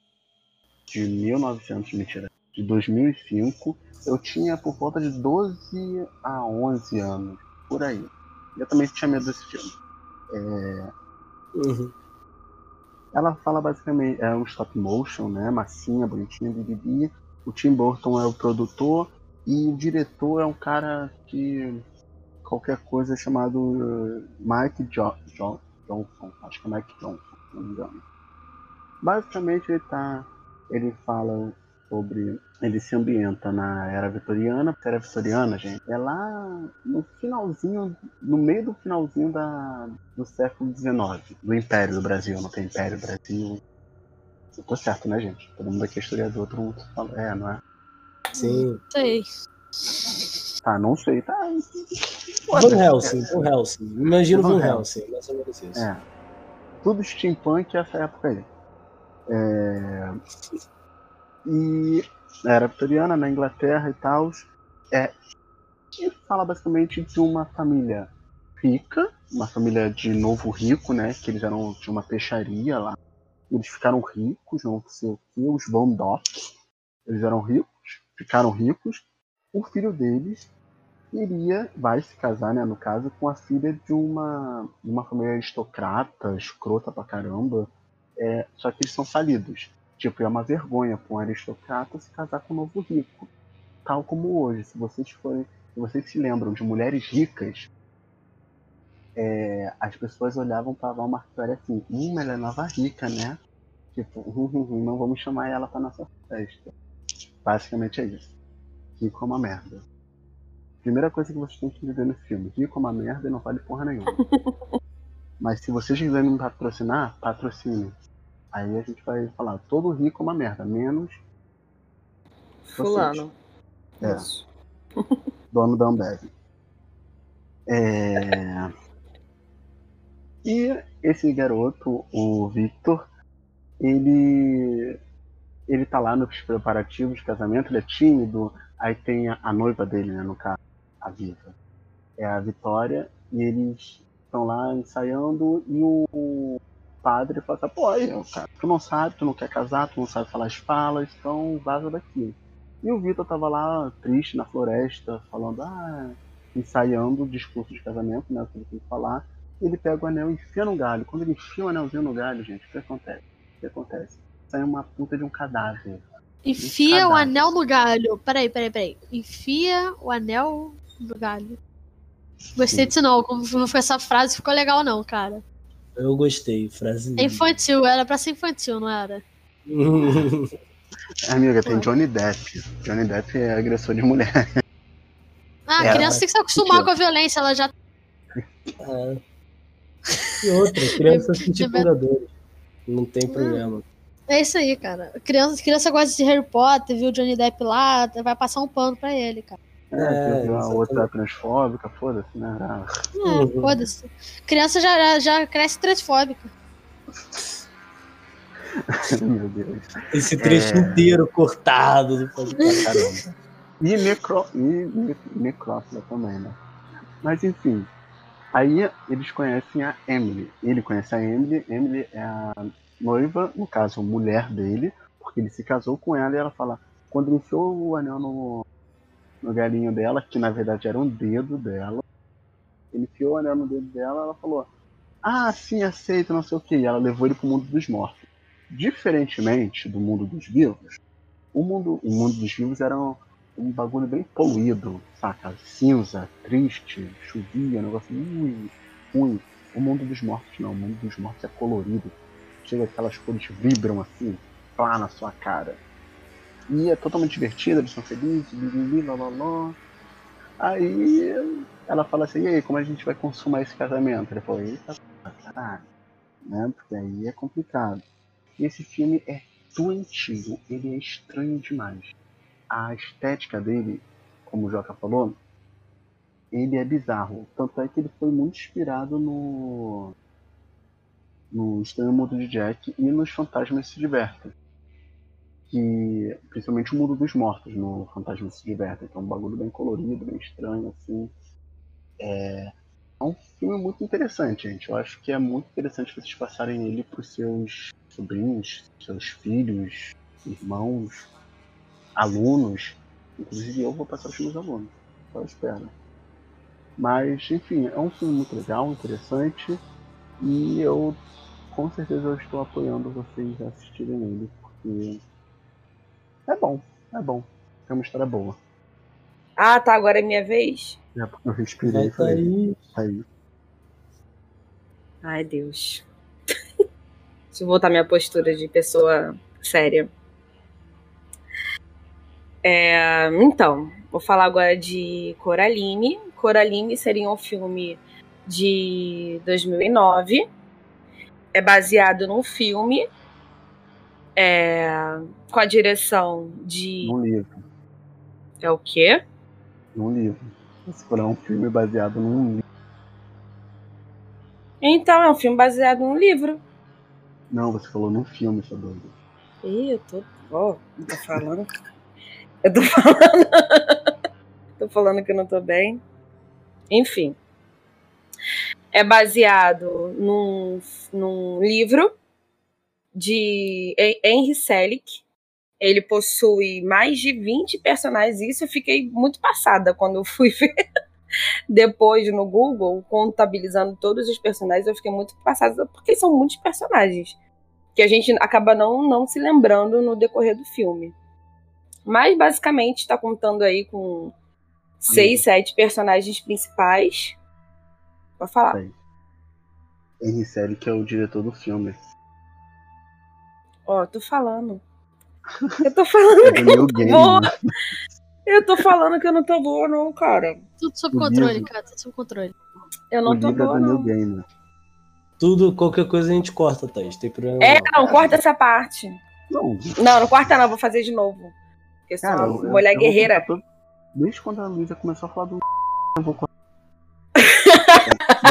de 1900, mentira, de 2005. Eu tinha por volta de 12 a 11 anos, por aí. Eu também tinha medo desse filme. Uhum. Ela fala basicamente, é um stop motion, né? Massinha, bonitinha, bibibi. O Tim Burton é o produtor e o diretor é um cara que qualquer coisa é chamado uh, Mike jo jo Johnson, acho que é Mike Johnson, se não me engano. Basicamente ele tá, ele fala sobre, ele se ambienta na era vitoriana, a era vitoriana, gente, é lá no finalzinho, no meio do finalzinho da, do século XIX, do Império do Brasil, não tem Império Brasil. Eu tô certo, né, gente? Todo mundo aqui é historiador, todo mundo fala, é, não é? Sim. Sei. Tá, não sei, tá. Van Helsing, Van Helsing. Imagina Van Van Helsing, mais ou menos isso. É. Tudo steampunk essa época aí. É... E era vitoriana, na Inglaterra e tal. É... E fala basicamente de uma família rica, uma família de novo rico, né? Que eles eram de uma peixaria lá. Eles ficaram ricos, não sei o que, os Von Dock. Eles eram ricos, ficaram ricos. O filho deles iria, vai se casar, né, no caso, com a filha de uma, uma família aristocrata, escrota pra caramba. É, só que eles são falidos. Tipo, é uma vergonha pra um aristocrata se casar com um novo rico. Tal como hoje, se vocês forem. Se vocês se lembram de mulheres ricas, é, as pessoas olhavam pra Val Marcari assim, hum, ela é nova rica, né? Tipo, hum, hum, hum, não vamos chamar ela pra nossa festa. Basicamente é isso. Rico é uma merda. Primeira coisa que vocês têm que entender nesse filme: rico é uma merda e não vale porra nenhuma. Mas se vocês quiserem me patrocinar, patrocine. Aí a gente vai falar: todo rico é uma merda, menos Fulano. É. Isso. dono da Ambev. É... E esse garoto, o Victor, ele ele tá lá nos preparativos de casamento, ele é tímido, aí tem a, a noiva dele, né, no caso, a Viva. É a Vitória, e eles estão lá ensaiando e o padre fala assim, pô, aí, cara, tu não sabe, tu não quer casar, tu não sabe falar as falas, então vaza daqui. E o Vitor tava lá, triste, na floresta, falando, ah, ensaiando o discurso de casamento, né, o que ele tem que falar. E ele pega o anel e enfia no galho. Quando ele enfia o anelzinho no galho, gente, o que acontece? O que acontece? Sai uma puta de um cadáver. Enfia um o anel no galho. Peraí, peraí, peraí. Enfia o anel no galho. Gostei disso não. Como não foi essa frase, ficou legal não, cara. Eu gostei, frase. É infantil, era pra ser infantil, não era? Amiga, tem Johnny Depp. Johnny Depp é agressor de mulher. Ah, a criança tem que se acostumar com a violência, ela já. É. E outra, criança assiste Vingadores. Não tem problema. É isso aí, cara. Criança, criança gosta de Harry Potter, viu o Johnny Depp lá, vai passar um pano pra ele, cara. É, é a outra transfóbica, foda-se, né? Ah. É, foda-se. Criança já, já cresce transfóbica. Meu Deus. Esse trecho é... inteiro cortado do podcast. E, necro... e necrófila também, né? Mas enfim. Aí eles conhecem a Emily. Ele conhece a Emily. Emily é a noiva, no caso, mulher dele, porque ele se casou com ela e ela fala. Quando ele enfiou o anel no, no galinho dela, que na verdade era um dedo dela, ele enfiou o anel no dedo dela ela falou: Ah, sim, aceito, não sei o que. E ela levou ele pro mundo dos mortos. Diferentemente do mundo dos vivos, o mundo, o mundo dos vivos era um, um bagulho bem poluído, saca? Cinza, triste, chovia, negócio muito ruim. O mundo dos mortos não, o mundo dos mortos é colorido. Chega aquelas cores vibram assim, lá na sua cara. E é totalmente divertido, eles são felizes, blá. Aí ela fala assim, e aí, como a gente vai consumar esse casamento? Ele falou, eita, caralho, né? Porque aí é complicado. E esse filme é doentio, ele é estranho demais. A estética dele, como o Joca falou, ele é bizarro. Tanto é que ele foi muito inspirado no. no Estranho Mundo de Jack e nos Fantasmas Se Divertem. Que, principalmente o Mundo dos Mortos no Fantasmas Se Divertem, que é um bagulho bem colorido, bem estranho, assim. É, é um filme muito interessante, gente. Eu acho que é muito interessante vocês passarem ele para os seus sobrinhos, seus filhos, irmãos, alunos. Inclusive eu vou passar os meus alunos. Só espera. Mas, enfim, é um filme muito legal, interessante. E eu com certeza eu estou apoiando vocês a assistirem ele, porque é bom, é bom. É uma história boa. Ah, tá, agora é minha vez? É, porque eu respirei e falei. Tá aí. Ai, Deus. Deixa eu voltar minha postura de pessoa séria. É, então, vou falar agora de Coraline. Coraline seria um filme de 2009. É baseado num filme é, com a direção de. Num livro. É o quê? Num livro. Se for um filme baseado num livro. Então, é um filme baseado num livro. Não, você falou num filme, sua doida. Ih, eu tô. Ó, oh, tô falando. eu tô falando. tô falando que eu não tô bem. Enfim. É baseado num, num livro de Henry Selick. Ele possui mais de 20 personagens. Isso eu fiquei muito passada quando eu fui ver depois no Google, contabilizando todos os personagens, eu fiquei muito passada, porque são muitos personagens que a gente acaba não, não se lembrando no decorrer do filme. Mas basicamente está contando aí com seis, sete personagens principais. Pode falar. Henry Selick que é o diretor do filme. Ó, tô falando. Eu tô falando é que eu não tô boa. Eu tô falando que eu não tô boa, não, cara. Tudo sob o controle, livro. cara. Tudo sob controle. Eu não o tô boa, é não. Gamer. Tudo, qualquer coisa a gente corta, Thaís. Tem problema. É, não, corta essa parte. Não. Não, não corta não, vou fazer de novo. Porque eu sou uma mulher guerreira. Desde quando a Luísa começou a falar do. Eu vou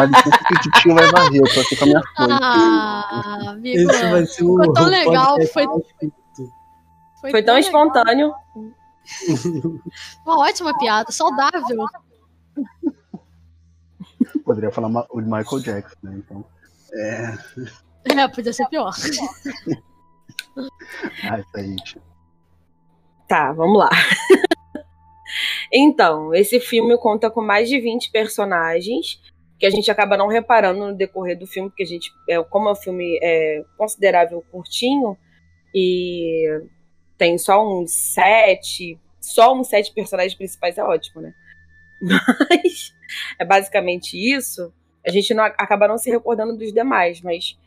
cortar. licença que o vai varrer, eu tô aqui com a minha folha. Ah, amigo. Esse vai ser o Ficou tão legal, foi- curto. Foi tão legal. espontâneo. Uma ótima piada, saudável. Poderia falar o de Michael Jackson, né? Então. É. É, podia ser pior. Ah, isso aí, tio. Tá, vamos lá. então, esse filme conta com mais de 20 personagens que a gente acaba não reparando no decorrer do filme, porque a gente, é, como é um filme é, considerável curtinho e tem só uns sete, só uns sete personagens principais é ótimo, né? Mas é basicamente isso. A gente não, acaba não se recordando dos demais, mas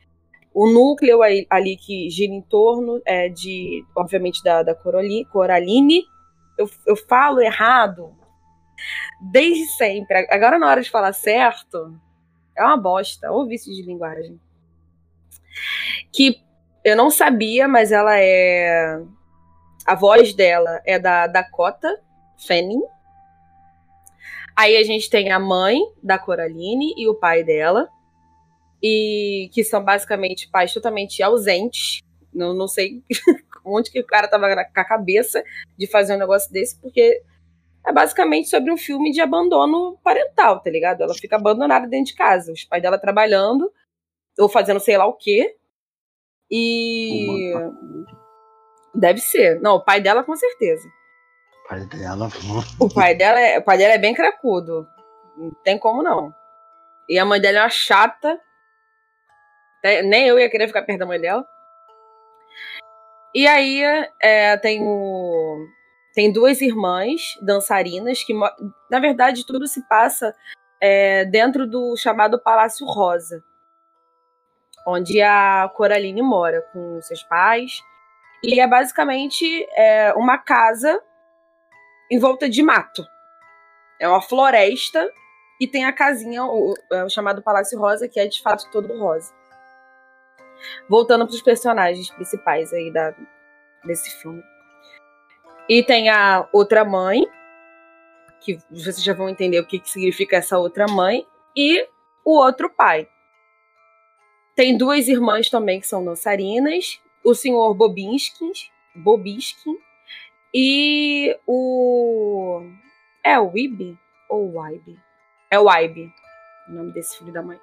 o núcleo ali que gira em torno é de, obviamente, da, da Coraline. Eu, eu falo errado desde sempre. Agora, na hora de falar certo, é uma bosta. Ou vício de linguagem. Que eu não sabia, mas ela é. A voz dela é da Dakota Fanning. Aí a gente tem a mãe da Coraline e o pai dela e que são basicamente pais totalmente ausentes. Não, não sei onde que o cara tava com a cabeça de fazer um negócio desse, porque é basicamente sobre um filme de abandono parental, tá ligado? Ela fica abandonada dentro de casa, os pais dela trabalhando ou fazendo sei lá o quê. E deve ser. Não, o pai dela com certeza. O pai dela. O pai dela é, o pai dela é bem cracudo. Não tem como não. E a mãe dela é uma chata. Nem eu ia querer ficar perto da mãe dela. E aí é, tem o. Tem duas irmãs dançarinas que, na verdade, tudo se passa é, dentro do chamado Palácio Rosa, onde a Coraline mora com seus pais. E é basicamente é, uma casa em volta de mato. É uma floresta e tem a casinha, o, é o chamado Palácio Rosa, que é de fato todo rosa. Voltando para os personagens principais aí da, desse filme. E tem a outra mãe, que vocês já vão entender o que, que significa essa outra mãe, e o outro pai. Tem duas irmãs também que são dançarinas, o senhor Bobinski, Bobiskin e o. É o Ibe? Ou o Ibe? É o Ibe, o nome desse filho da mãe.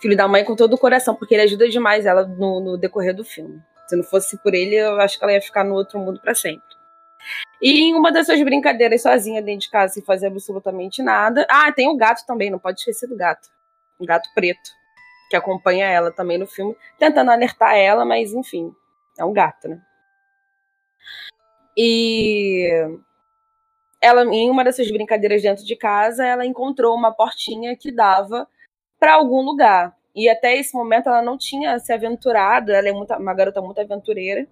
Filho da mãe com todo o coração, porque ele ajuda demais ela no, no decorrer do filme. Se não fosse por ele, eu acho que ela ia ficar no outro mundo para sempre. E em uma das suas brincadeiras sozinha dentro de casa, sem fazer absolutamente nada. Ah, tem o gato também, não pode esquecer do gato. Um gato preto, que acompanha ela também no filme, tentando alertar ela, mas enfim, é um gato, né? E ela, em uma dessas brincadeiras dentro de casa, ela encontrou uma portinha que dava para algum lugar. E até esse momento ela não tinha se aventurado, ela é muito, uma garota muito aventureira.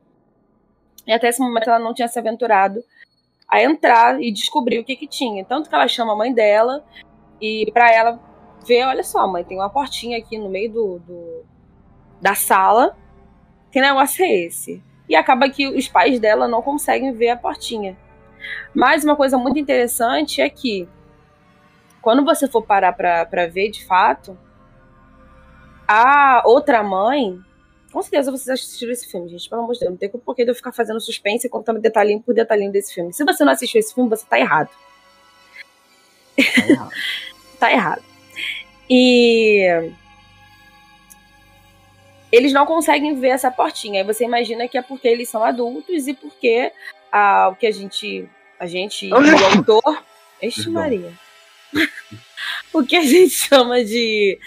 E até esse momento ela não tinha se aventurado a entrar e descobrir o que que tinha. Tanto que ela chama a mãe dela e para ela ver, olha só, mãe, tem uma portinha aqui no meio do, do da sala. Que negócio é esse? E acaba que os pais dela não conseguem ver a portinha. Mas uma coisa muito interessante é que quando você for parar pra ver de fato, a outra mãe. Com certeza vocês assistiram esse filme, gente. Pelo amor de Deus, não tem porquê de eu ficar fazendo suspense e contando detalhinho por detalhinho desse filme. Se você não assistiu esse filme, você tá errado. Tá errado. tá errado. E eles não conseguem ver essa portinha. Aí você imagina que é porque eles são adultos e porque ah, o que a gente. A gente o autor. Este. Maria. o que a gente chama de.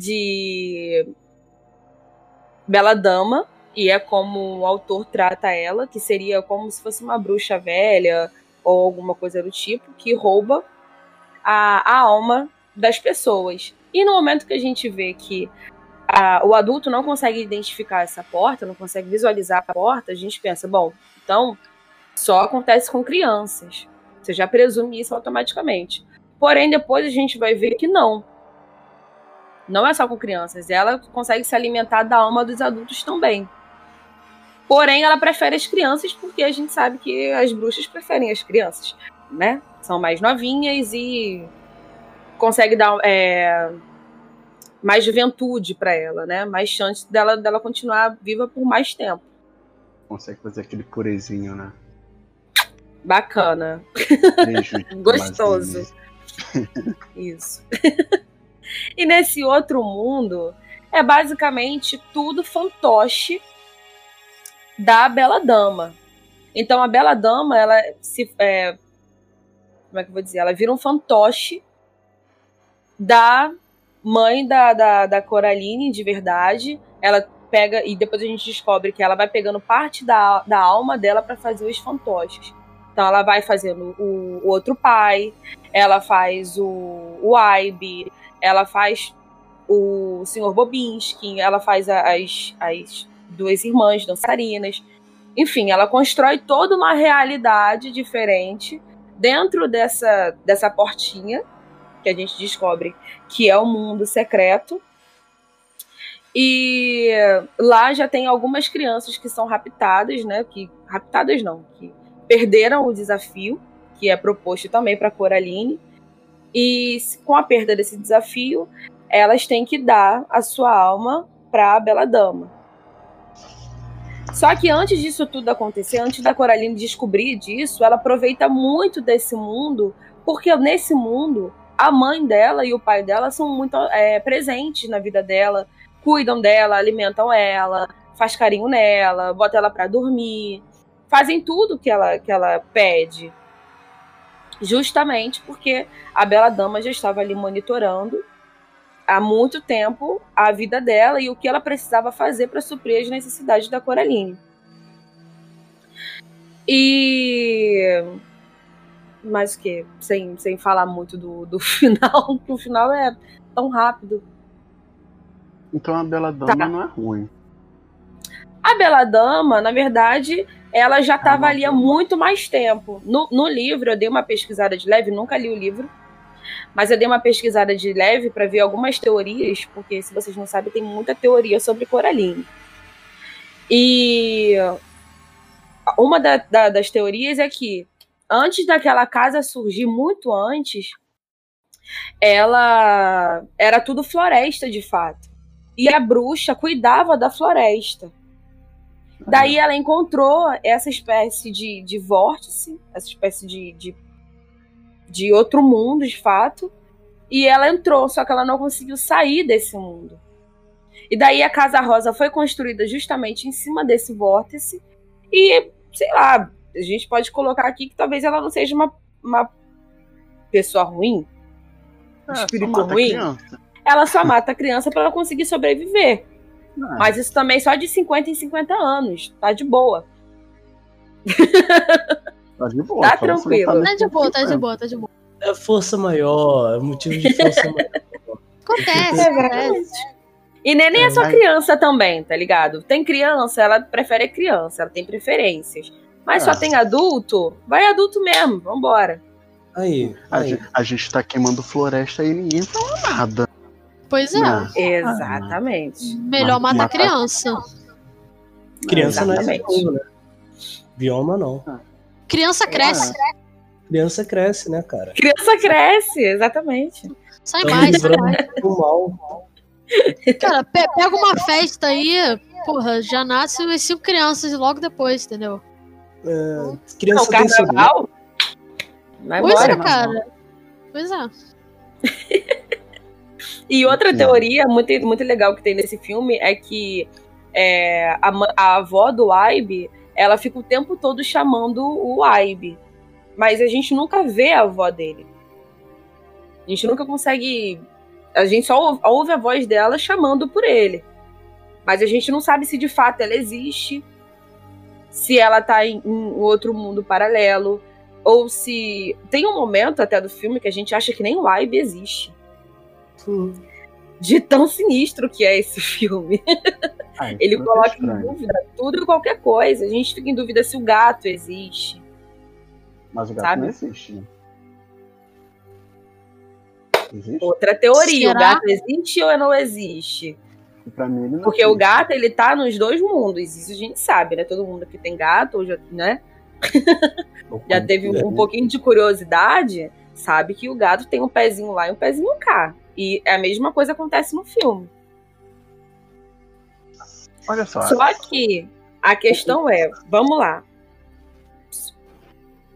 De. Bela Dama. E é como o autor trata ela, que seria como se fosse uma bruxa velha ou alguma coisa do tipo, que rouba a, a alma das pessoas. E no momento que a gente vê que a- o adulto não consegue identificar essa porta, não consegue visualizar a porta, a gente pensa, bom, então só acontece com crianças. Você já presume isso automaticamente. Porém, depois a gente vai ver que não. Não é só com crianças. Ela consegue se alimentar da alma dos adultos também. Porém, ela prefere as crianças porque a gente sabe que as bruxas preferem as crianças, né? São mais novinhas e consegue dar é, mais juventude para ela, né? Mais chance dela, dela continuar viva por mais tempo. Consegue fazer aquele purezinho, né? Bacana. Beijo. Gostoso. Isso. e nesse outro mundo é basicamente tudo fantoche da Bela Dama. Então a Bela Dama, ela se. É, como é que eu vou dizer? Ela vira um fantoche da mãe da, da, da Coraline, de verdade. Ela pega. E depois a gente descobre que ela vai pegando parte da, da alma dela para fazer os fantoches. Então ela vai fazendo o, o outro pai, ela faz o, o Aibe, ela faz o Sr. Bobinski, ela faz as, as duas irmãs dançarinas. Enfim, ela constrói toda uma realidade diferente dentro dessa, dessa portinha que a gente descobre que é o mundo secreto. E lá já tem algumas crianças que são raptadas, né? Que raptadas não, que perderam o desafio que é proposto também para Coraline. E com a perda desse desafio, elas têm que dar a sua alma para a Bela Dama. Só que antes disso tudo acontecer, antes da Coraline descobrir disso, ela aproveita muito desse mundo, porque nesse mundo a mãe dela e o pai dela são muito é, presentes na vida dela, cuidam dela, alimentam ela, faz carinho nela, bota ela para dormir, fazem tudo que ela que ela pede. Justamente porque a bela dama já estava ali monitorando há muito tempo a vida dela e o que ela precisava fazer para suprir as necessidades da Coraline. E. Mas o que? Sem, sem falar muito do, do final, que o final é tão rápido. Então a Bela Dama tá. não é ruim. A Bela Dama, na verdade, ela já estava ali há muito mais tempo. No, no livro, eu dei uma pesquisada de leve, nunca li o livro, mas eu dei uma pesquisada de leve para ver algumas teorias, porque se vocês não sabem, tem muita teoria sobre Coraline. E uma da, da, das teorias é que antes daquela casa surgir, muito antes, ela era tudo floresta de fato. E a bruxa cuidava da floresta. Daí ela encontrou essa espécie de, de vórtice, essa espécie de, de de outro mundo, de fato. E ela entrou, só que ela não conseguiu sair desse mundo. E daí a Casa Rosa foi construída justamente em cima desse vórtice. E, sei lá, a gente pode colocar aqui que talvez ela não seja uma, uma pessoa ruim, é, espírito ruim. Ela só mata a criança para ela conseguir sobreviver. Não. Mas isso também só de 50 em 50 anos. Tá de boa. Tá de boa. Tá tranquilo. Tá de boa, tá de boa, tá de boa. É força maior, é motivo de força maior. Acontece, acontece. E nem, nem é, é só criança também, tá ligado? Tem criança, ela prefere criança, ela tem preferências. Mas ah. só tem adulto, vai adulto mesmo, vambora. Aí, aí. A, gente, a gente tá queimando floresta e ninguém fala nada. Pois é. Não. Exatamente. Melhor matar, matar criança. Criança Exatamente. não é violma, né? Bioma não. Ah. Criança cresce. Criança cresce, né, cara? Criança cresce, exatamente. Sai mais, sai mais. Mal. Cara, pe pega uma festa aí, porra, já nasce umas cinco crianças logo depois, entendeu? É, criança não, carnaval? Vai pois embora, é, cara. Pois é. E outra teoria muito, muito legal que tem nesse filme é que é, a, a avó do Aibe ela fica o tempo todo chamando o Aibe. Mas a gente nunca vê a avó dele. A gente nunca consegue. A gente só ouve a voz dela chamando por ele. Mas a gente não sabe se de fato ela existe, se ela tá em, em outro mundo paralelo, ou se. Tem um momento até do filme que a gente acha que nem o Aibe existe. De tão sinistro que é esse filme. Ah, ele é coloca é em dúvida tudo e qualquer coisa. A gente fica em dúvida se o gato existe. Mas o gato sabe? não existe, né? Existe? Outra teoria, Será? o gato existe ou não existe? Pra mim, ele não Porque existe. o gato, ele tá nos dois mundos, isso a gente sabe, né? Todo mundo que tem gato, já, né? já teve um, um pouquinho de curiosidade, sabe que o gato tem um pezinho lá e um pezinho cá. E a mesma coisa acontece no filme. Olha só. Só que a questão é, vamos lá.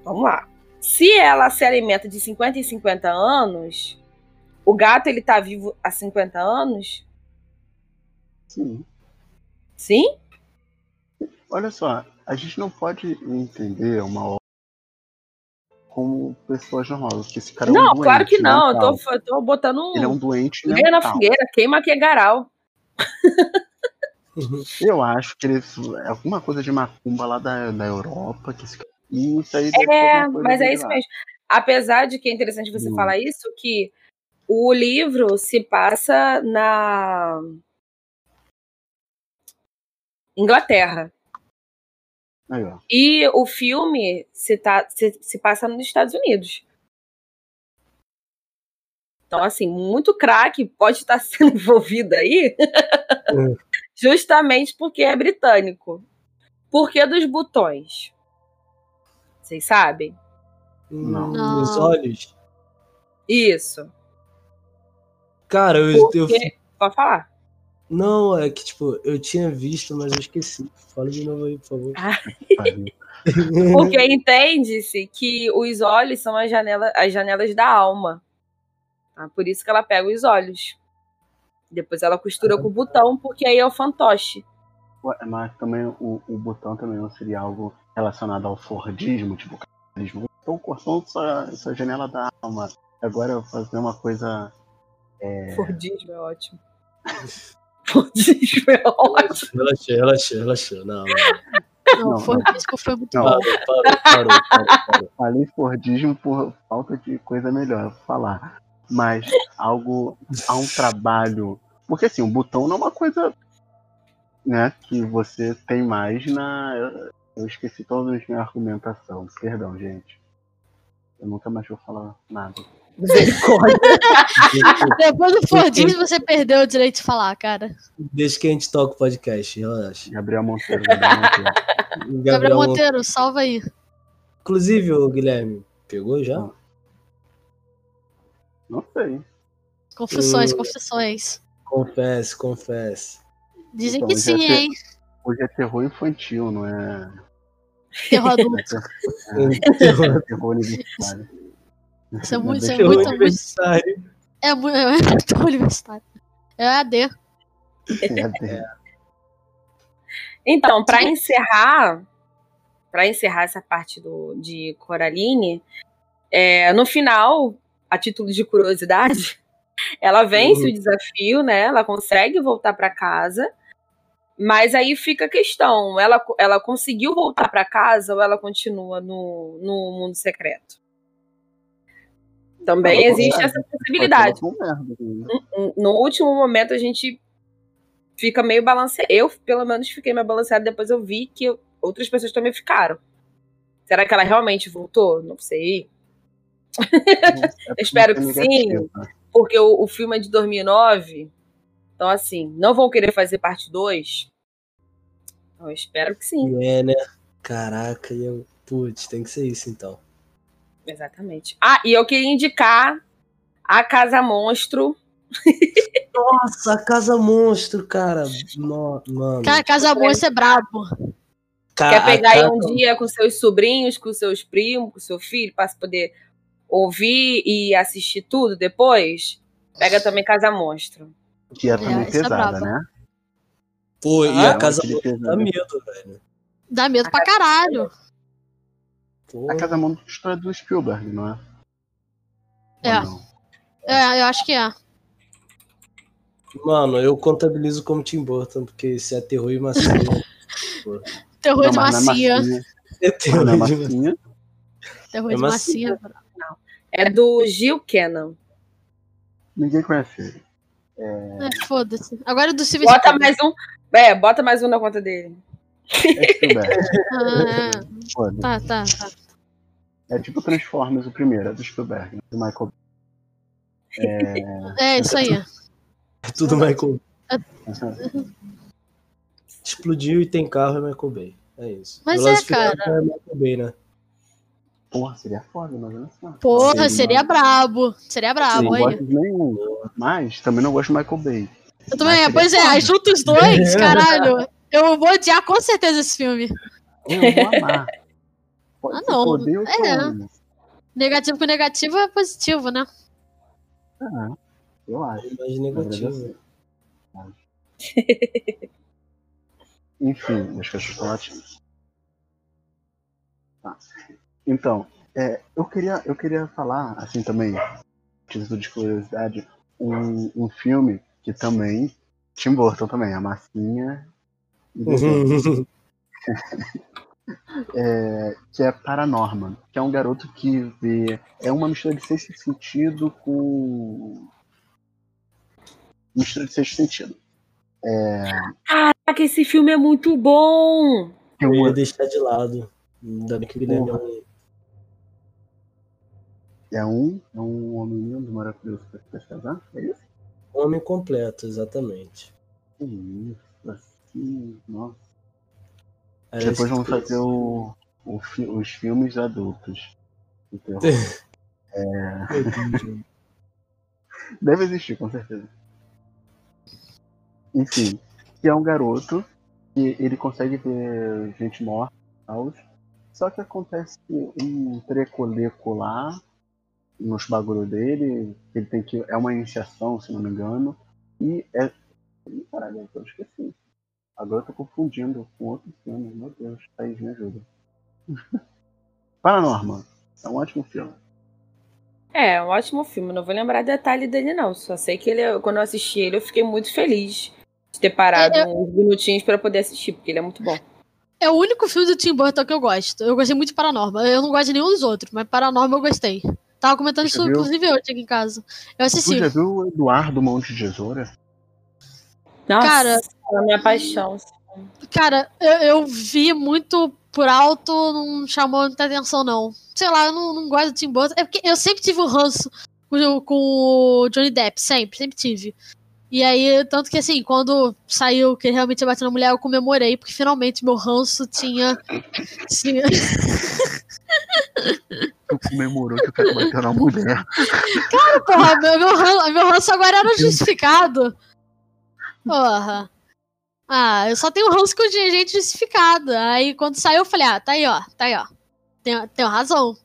Vamos lá. Se ela se alimenta de 50 em 50 anos, o gato ele tá vivo há 50 anos? Sim. Sim? Olha só, a gente não pode entender uma como pessoas normais, porque esse cara é um não, doente claro que não. Eu tô, eu tô botando um. Ele é um doente Lenha na fogueira, queima que é garal. Eu acho que ele é alguma coisa de macumba lá da, da Europa, que esse. E isso aí É, mas é isso lá. mesmo. Apesar de que é interessante você Hum. falar isso, que o livro se passa na Inglaterra. Aí, ó. E o filme se, tá, se, se passa nos Estados Unidos. Então, assim, muito craque pode estar sendo envolvido aí, Hum. justamente porque é britânico. Por que dos botões? Vocês sabem? Não. Nos Não. olhos. Isso. Cara, eu, eu. Porque... Pode falar. Não, é que, tipo, eu tinha visto, mas eu esqueci. Fala de novo aí, por favor. Porque entende-se que os olhos são as, janela, as janelas da alma. Tá? Por isso que ela pega os olhos. Depois ela costura com o botão, porque aí é o fantoche. Ué, Mas também o, o botão também não seria algo relacionado ao Fordismo, tipo capitalismo. Estou cortando sua, sua janela da alma. Agora eu vou fazer uma coisa. Fordismo é ótimo. Fordismo é ótimo. Relaxou, relaxou, relaxou. Não, não. Não, Não, foi, que foi muito Não. bom. Parou, parou, parou, parou, parou. Falei Fordismo por falta de coisa melhor pra falar. Mas algo. Há um trabalho. Porque assim, o botão não é uma coisa. Né, que você tem mais na. Eu esqueci toda a minha argumentação. Perdão, gente. Eu nunca mais vou falar nada. Misericórdia. Depois do Fordismo, você perdeu o direito de falar, cara. Deixa que a gente toca o podcast, relaxa. Gabriel Monteiro. Gabriel Monteiro. Gabriel Monteiro, salva aí. Inclusive, o Guilherme, pegou já? Não sei. Confissões, Hum. confissões. Confesse, confesse. Dizem Então, que sim, te- hein? Hoje é terror infantil, não é, Terror adulto. é terror universitário. Isso é muito, isso é muito, muito. aniversário. É muito. É muito universitário. É AD. É, é, Então, para encerrar, para encerrar essa parte do, de Coraline, é, no final, a título de curiosidade, ela vence Uhum. o desafio, né? Ela consegue voltar para casa, mas aí fica a questão: ela, ela conseguiu voltar para casa ou ela continua no, no mundo secreto? Também existe essa possibilidade. Né? no último momento a gente fica meio balanceado. Eu, pelo menos, fiquei meio balanceada. Depois eu vi que outras pessoas também ficaram. Será que ela realmente voltou? Não sei. É espero que sim. negativo. Porque o, o filme é de 2009. Então, assim, não vão querer fazer parte 2? Então, eu espero que sim. É, né? Caraca, e eu. Putz, tem que ser isso então. Exatamente. Ah, e eu queria indicar a Casa Monstro. Nossa, a Casa Monstro, cara. No, mano. Cara, Casa Monstro é brabo. Ca- Quer a pegar aí um dia com seus sobrinhos, com seus primos, com seu filho, para poder ouvir e assistir tudo depois? Pega também Casa Monstro. Que é É, também é pesada, brava. né? Pô, e Ah, a Casa Monstro dá medo, velho. Dá medo pra caralho. Pô, A Casa Monstro é do Spielberg, não é? É. Não? É, eu acho que é. Mano, eu contabilizo como Tim Burton, porque se é terror e massinha. Terror Não, de não é é Não terror é de massinha. Terror É de massinha. massinha. É do Gil Cannon. Ninguém conhece ele. É, foda-se. Agora é do Steven Bota Spielberg. mais um. É, bota mais um na conta dele. É Spielberg. Ah, tá, tá, tá. É tipo Transformers, o primeiro, é do Spielberg, do Michael. É isso aí. É tudo Michael. Explodiu e tem carro é Michael Bay. É isso. Mas Velozes é, Furiosos é Michael Bay, né? Porra, seria foda, mas olha só. Porra, Sim, seria brabo. Seria brabo, não aí. gosto de nenhum, mas também não gosto de Michael Bay. Eu também, Mas pois é, seria junta os dois, caralho. Eu vou odiar com certeza esse filme. Eu vou amar. Pode Ah, ser não. poder, É. Negativo com negativo é positivo, né? Ah, eu acho. Mais negativo. Enfim, as pessoas estão latindo. Tá. Então, é, eu, queria, eu queria falar, assim também, título de curiosidade, um, um filme que também, Tim Burton também, a massinha, e é, que é Paranorman, que é um garoto que vê. É uma mistura de sexto sentido com. Mistura de sexto sentido. Caraca, esse filme é muito bom! Eu ia deixar de lado. Ainda bem que o Guilherme é um- É um, é um homem lindo, maravilhoso pra se casar? É isso? um homem completo, exatamente. Que isso, assim, nossa. Parece Depois vamos fazer o, o fi- os filmes adultos. de terror. Entendi. Deve existir, com certeza. Enfim, que é um garoto que ele consegue ver gente morta. Só que acontece um trecoleco lá nos bagulho dele. Ele tem que. É uma iniciação, se não me engano. E é. Ih, Caralho, eu esqueci. Agora eu tô confundindo com outro filme. Meu Deus, Thaís, me ajuda. Paranormal. É um ótimo filme. É, um ótimo filme. Não vou lembrar detalhe dele, não. Só sei que ele, quando eu assisti ele, eu fiquei muito feliz de ter parado É, uns minutinhos pra poder assistir, porque ele é muito bom. É o único filme do Tim Burton que eu gosto. Eu gostei muito de Paranormal. Eu não gosto de nenhum dos outros, mas Paranormal eu gostei. Tava comentando Você isso, viu? inclusive, hoje aqui em casa. Eu Tu assisti. já viu o Eduardo Monte de Tesoura? Nossa, Cara- é a minha paixão. Cara, eu, eu vi muito por alto, não chamou muita atenção, não. Sei lá, eu não, não gosto do Tim Burton. É porque eu sempre tive um ranço com, o- com o Johnny Depp, sempre, sempre tive. E aí, tanto que assim, quando saiu que ele realmente ia bater na mulher, eu comemorei, porque finalmente meu ranço tinha. tinha... Tu comemorou que o cara bateu na mulher. Porra, meu, meu, ranço, meu ranço agora era justificado. Porra. Ah, eu só tenho ranço com gente justificada. Aí quando saiu, eu falei, ah, tá aí, ó, tá aí, ó. Tem, tem razão.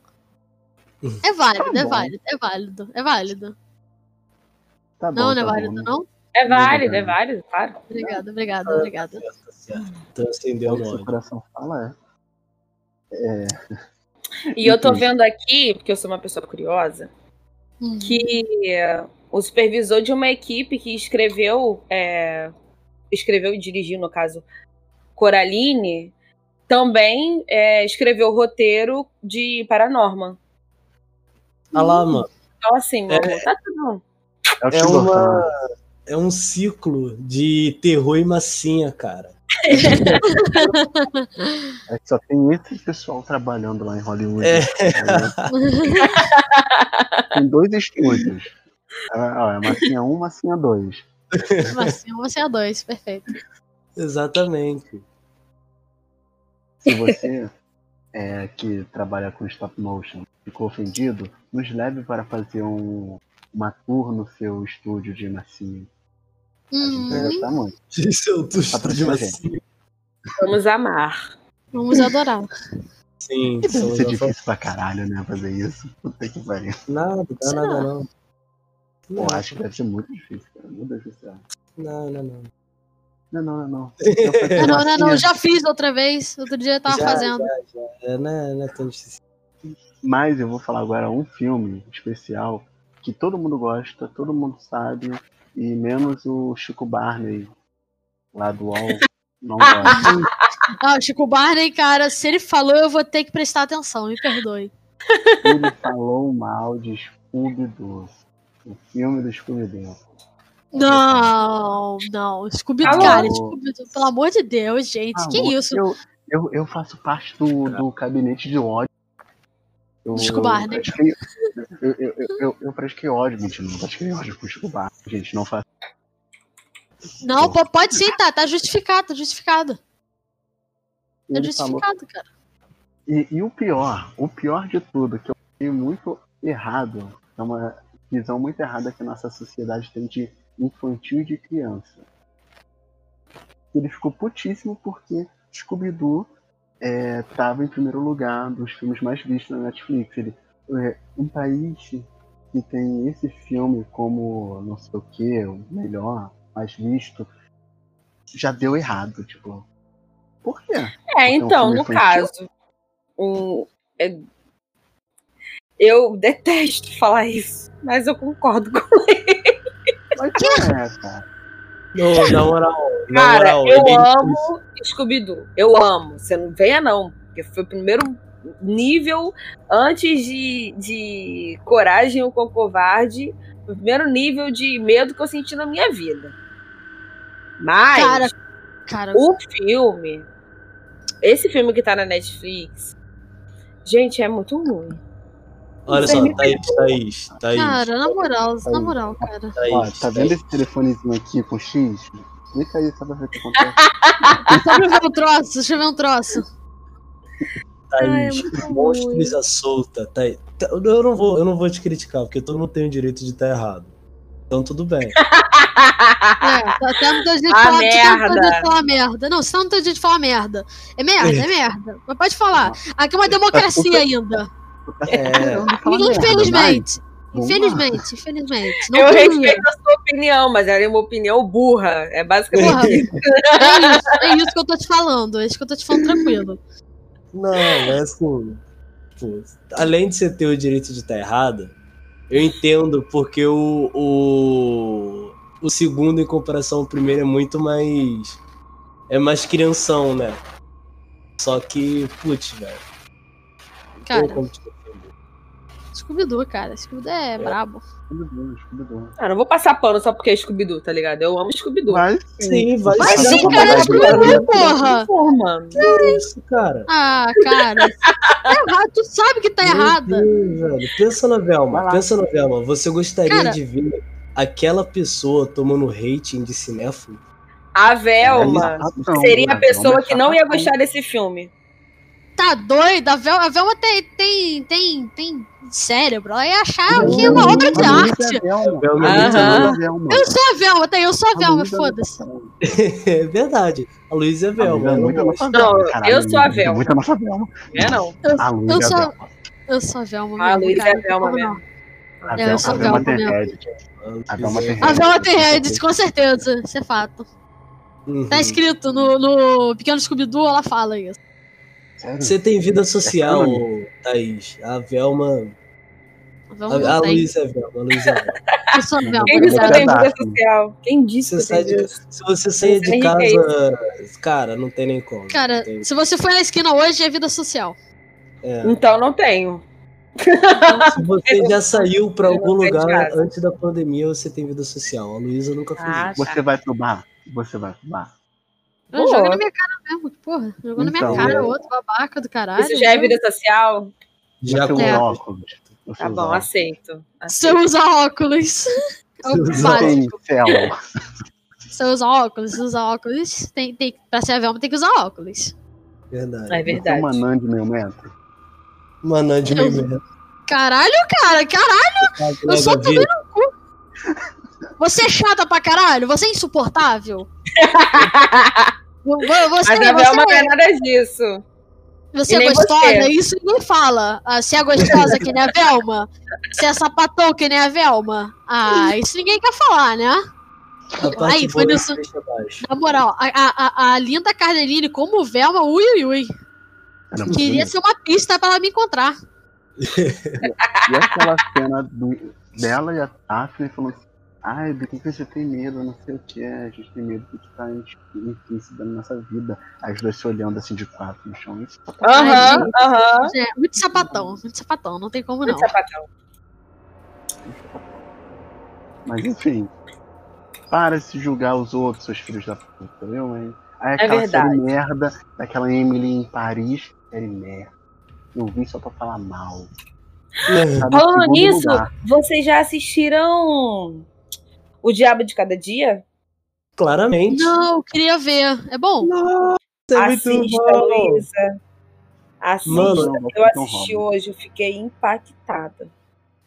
É válido, Tá é válido, é válido, é válido. Tá bom, Não, não é tá válido, bom. não? É válido, é válido, claro. Obrigada, obrigada, obrigada. Tá certo. Transcendeu O o que seu nome. coração fala E eu tô vendo aqui, porque eu sou uma pessoa curiosa, Hum. que é, o supervisor de uma equipe que escreveu, é, escreveu e dirigiu, no caso, Coraline, também é, escreveu o roteiro de Paranorman. Ah lá, mano. Então, assim, meu amor, tá tudo bom. é. É É, uma, é um ciclo de terror e massinha, cara. É que só tem esse pessoal trabalhando lá em Hollywood. É. Tem dois estúdios. É, ó, é massinha 1, massinha 2. Massinha, você é dois, perfeito. Exatamente. Se você é, que trabalha com stop motion ficou ofendido, nos leve para fazer um, uma tour no seu estúdio de massinha. A gente vai Hum, gostar muito. Isso é o de massinha. Vamos amar. vamos adorar. Sim, Deve somos ser difícil pra caralho, né? Fazer isso. Puta que pariu. Nada, dá Será? nada não. Pô, Não, acho que deve ser muito difícil, cara. Deus do céu. não, não, não. Não, não, não, não. Não, não, não, não, já fiz outra vez. Outro dia eu tava Já, fazendo. É, não, é, não é tão difícil. Mas eu vou falar agora um filme especial que todo mundo gosta, todo mundo sabe, e menos o Chico Barney lá do UOL não gosta. Ah, o Chico Barney, cara, se ele falou, eu vou ter que prestar atenção, me perdoe. Ele falou mal de Scooby-Doo, o filme do Scooby-Doo. Não, não. Scooby-Doo, cara, Scooby-Doo, pelo amor de Deus, gente. que Amor, isso? Eu, eu, eu faço parte do, do gabinete de ódio. Eu, Do Chico eu pratiquei, eu, eu, eu, eu, eu pratiquei ódio, mentira, não pratiquei ódio com o Chico Barney. Gente, não faça. Não, po- pode sim, tá, tá justificado, tá justificado. Tá justificado, cara. E, e o pior, o pior de tudo, que eu achei muito errado, é uma visão muito errada que a nossa sociedade tem de infantil e de criança. Ele ficou putíssimo porque Scooby-Doo é, tava em primeiro lugar dos filmes mais vistos na Netflix. Ele, é, um país que tem esse filme como não sei o que, o melhor, mais visto, já deu errado, tipo. Por quê? É, então, no caso, um, é, eu detesto falar isso, mas eu concordo com ele. Mas é, cara. Não, na moral, na Cara, moral, eu ele- amo Scooby-Doo. Eu amo. Você não venha, não. Porque foi o primeiro nível antes de, de Coragem ou com Covarde. O primeiro nível de medo que eu senti na minha vida. Mas Cara, cara, o filme, esse filme que tá na Netflix, gente, é muito ruim. Olha só, Thaís, Thaís, Thaís. cara, na moral, na moral, cara. Thaís, Ó, tá vendo Thaís. esse telefonezinho aqui com X? Clica aí só pra ver o que acontece. Deixa eu ver um troço, deixa eu ver um troço. Ai, é Thaís, muito monstro ruim. brisa solta. Thaís. Tá- Eu não, vou, eu não vou te criticar, porque todo mundo tem o direito de estar errado. Então tudo bem. É, tá até no teu jeito de Ah, falar, tá merda. de falar merda. Não, você tá no teu jeito de falar merda. É merda, é merda. Mas pode falar. Aqui é uma democracia ainda. É, Infelizmente. Vamos lá. Infelizmente, infelizmente. Não Eu queria. respeito a sua opinião, mas ela é uma opinião burra. É basicamente Porra. isso. É isso, é isso que eu tô te falando. É isso que eu tô te falando tranquilo. Não, mas assim. pô, além de você ter o direito de estar errada, eu entendo porque o, o. O segundo, em comparação ao primeiro, é muito mais. É mais crianção, né? Só que, putz, velho. Cara. Scooby-Doo, cara. Scooby-Doo é brabo. Scooby-Doo, Scooby-Doo. Ah, não vou passar pano só porque é Scooby-Doo, tá ligado? Eu amo Scooby-Doo. Vai Sim, vai Mas ser. sim, cara, é Scooby-Doo, porra. Porra, mano. É isso, cara. Ah, cara. Tá errado. Tu sabe que tá Meu errada. Deus, velho. Pensa na Velma. lá. Pensa na Velma. Você gostaria Cara. de ver aquela pessoa tomando rating de cinéfilo? A Velma Sapatão, seria a pessoa Velma é que não ia gostar desse filme. Tá doida? A Velma, a Velma tem, tem, tem, tem cérebro. Ela ia achar que é uma obra de arte. é é é. Eu sou a Velma, tá? Eu sou a A Velma, é foda-se. É verdade. A Luísa é Velma. é Não, Velma. Caralho, eu sou a é Velma. Muito a nossa Velma. É não. Eu é sou, Velma. eu sou a Velma. A Luísa é a Velma Não, não. mesmo. A É, eu Velma, sou a Velma Velma tem. Reddit. A Velma tem Reddit. Com certeza. Isso é fato. Uhum. Tá escrito no, no Pequeno Scooby-Doo, ela fala isso. Sério? Você tem vida social, É Thaís. A Velma. Não A, a tem. Luísa é Velma. A Luísa é Velma. Eu sou a Velma. Quem disse que eu tenho vida social? Quem disse que tenho de, vida se você sair de Henrique, casa. Cara, não tem nem como. Cara, tem- se você for na esquina hoje, é vida social. é. Então não tenho. Se você já saiu pra Eu algum lugar antes da pandemia, você tem vida social. A Luísa nunca fez Ah, isso. Você vai pro bar? Você vai pro bar? Não, joga na minha cara mesmo, porra. Jogou na minha Então, cara, é. outro babaca do caralho. Isso já é vida social? Já com É. óculos? Tá bom, óculos? aceito. Você aceito. usa óculos. É o básico. Tem céu. Você usa óculos, você usa óculos. Tem, tem, pra ser a Velma tem que usar óculos. Verdade. É é verdade. uma nã de meio metro? Manã de Eu- meio Caralho, cara, caralho. Eu só Gabi, Você é chata pra caralho? Você é insuportável? Vo- vo- Você, Mas a Velma não é você, nada disso. você e é gostosa? você. Isso ninguém fala. Ah, se é gostosa que nem a Velma? Se é sapatão que nem a Velma? Ah, isso ninguém quer falar, né? Aí, foi boa nisso-. Na moral, a, a, a- linda Cardeline como Velma, ui, ui, ui. Muito Queria bonito. ser uma pista pra ela me encontrar. E aquela cena do- dela e a Daphne falando assim, ai, do que que você tem medo? Não sei o que, a gente tem medo do que tá enfim, se dando nessa vida. As duas se olhando assim de quatro no chão. Isso Aham, aham. É, muito sapatão, muito sapatão, não tem como não. Muito sapatão. Mas enfim, para de se julgar os outros, seus filhos da puta, viu, hein? Aí É aquela verdade. série merda daquela Emily em Paris, série merda. Eu vi só pra falar mal. É. Tá Falando nisso, lugar. vocês já assistiram O Diabo de Cada Dia? Claramente. Não, eu queria ver. É bom? Nossa, é muito Assista, bom. Luísa. Assista. Mano, eu Capitão assisti hoje, eu fiquei impactada.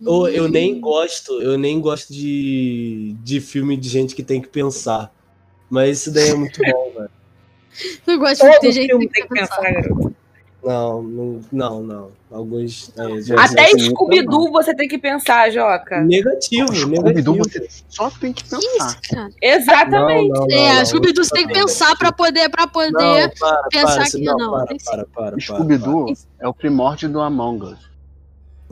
Eu, eu nem gosto, eu nem gosto de, de filme de gente que tem que pensar. Mas isso daí é muito bom, velho. Não gosto de ter gente que tem que pensar, garoto. Não, não, não, não. Alguns. é, já- Até Scooby-Doo você tem que pensar, Joca. Negativo, Scooby-Doo negativo. você só tem que pensar. isso, cara? Exatamente. Não, não, não, É, não, Scooby-Doo você tem que pensar pra poder, pra poder Não, para, pensar para, que- não, não, para, para, para, para, Scooby-Doo é o primórdio do Among Us.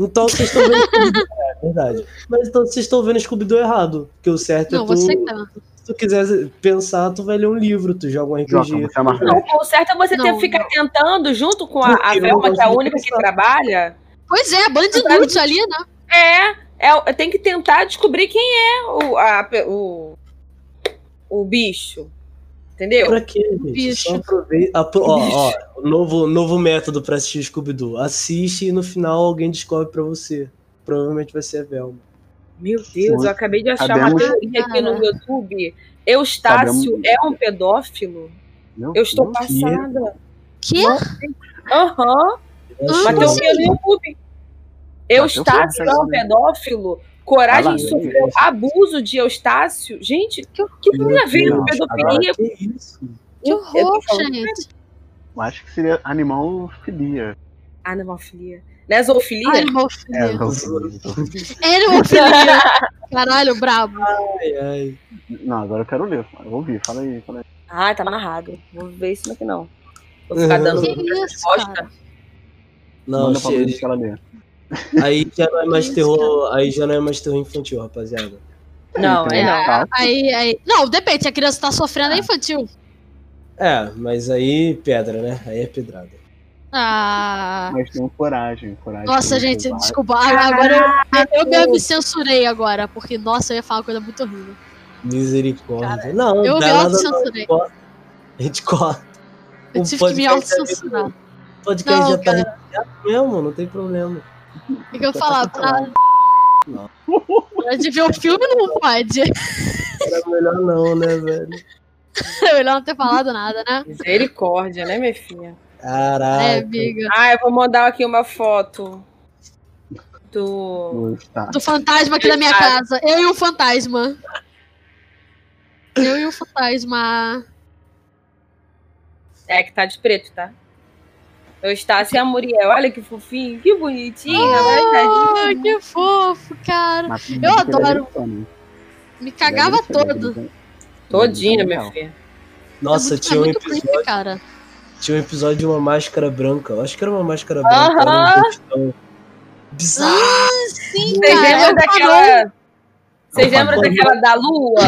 Então vocês estão vendo Scooby-Doo. É verdade. Mas então vocês estão vendo Scooby-Doo errado. Porque o certo Não, é tu. você que tá. Se tu quiser pensar, tu vai ler um livro, tu joga um RPG. É mais Não, o certo é você ter, Não, ficar não. tentando, junto com a, a não Velma, que é a de única que trabalha. Pois é, Band Inútil ali, né? É, é, tem que tentar descobrir quem é o, a- o, o bicho. Entendeu? Pra quê, gente? Bicho. Só aproveita. apro- Ó, ó, o novo, novo método pra assistir Scooby-Doo. Assiste e no final alguém descobre pra você. Provavelmente vai ser a Velma. Meu Deus, eu acabei de achar Sabemos- uma teoria aqui no YouTube. Eustácio Sabemos- é um pedófilo? Meu Eu estou Deus. passada. Que? Aham, Eu uma acho- teoria no YouTube. Eustácio é um pedófilo? Coragem sofreu abuso de Eustácio? Gente, que, que tem a ver com pedofilia? Que isso? Que horror, gente. Eu acho que seria animalfilia. Animalfilia. Lesofilia? É, Animalfilia. não, Animalfilia. Caralho, brabo. Ai, ai. não, agora eu quero ler. Eu vou ouvir, fala aí, fala aí. Ah, tá amarrado. Vou ver isso aqui não. Vou ficar dando Que isso, resposta. cara? Não, Manda pra mim que ela lê. Aí já não é mais terror. Aí já não é mais terror infantil, rapaziada. Não, tem é não. um Aí, aí. Não, depende, se a criança tá sofrendo, é infantil. É, mas aí pedra, né? Aí é pedrada. Ah. Mas tem um coragem, coragem. Nossa, gente, selvagem. desculpa. Agora eu, eu mesmo me censurei agora, porque, nossa, eu ia falar uma coisa muito horrível. Misericórdia. não, eu me nada, autocensurei. não. A gente corta. Eu tive que me é autocensurar. O podcast Não, já tá cara. mesmo, não tem problema. O que eu falar? Pra... Não. Pode ver o filme, não pode. Era melhor não, né, velho? É melhor não ter falado nada, né? Misericórdia, né, minha filha? Caraca. É, amiga. Ah, eu vou mandar aqui uma foto do. Do fantasma aqui da minha casa. Eu e o fantasma. Eu e o fantasma. É que tá de preto, tá? Eustácio e a Muriel. Olha que fofinho, que Ah, tadinho. que fofo, cara. Eu é adoro. americano. Me cagava é todo. Todinha, é minha filha. Nossa, é muito, tinha, é um muito episódio, creepy, cara. tinha um episódio de uma máscara branca. Eu acho que era uma máscara branca. Era Aham. um bizarro. Ah, sim, Vocês cara. lembram é daquela. Vocês lembram daquela da lua?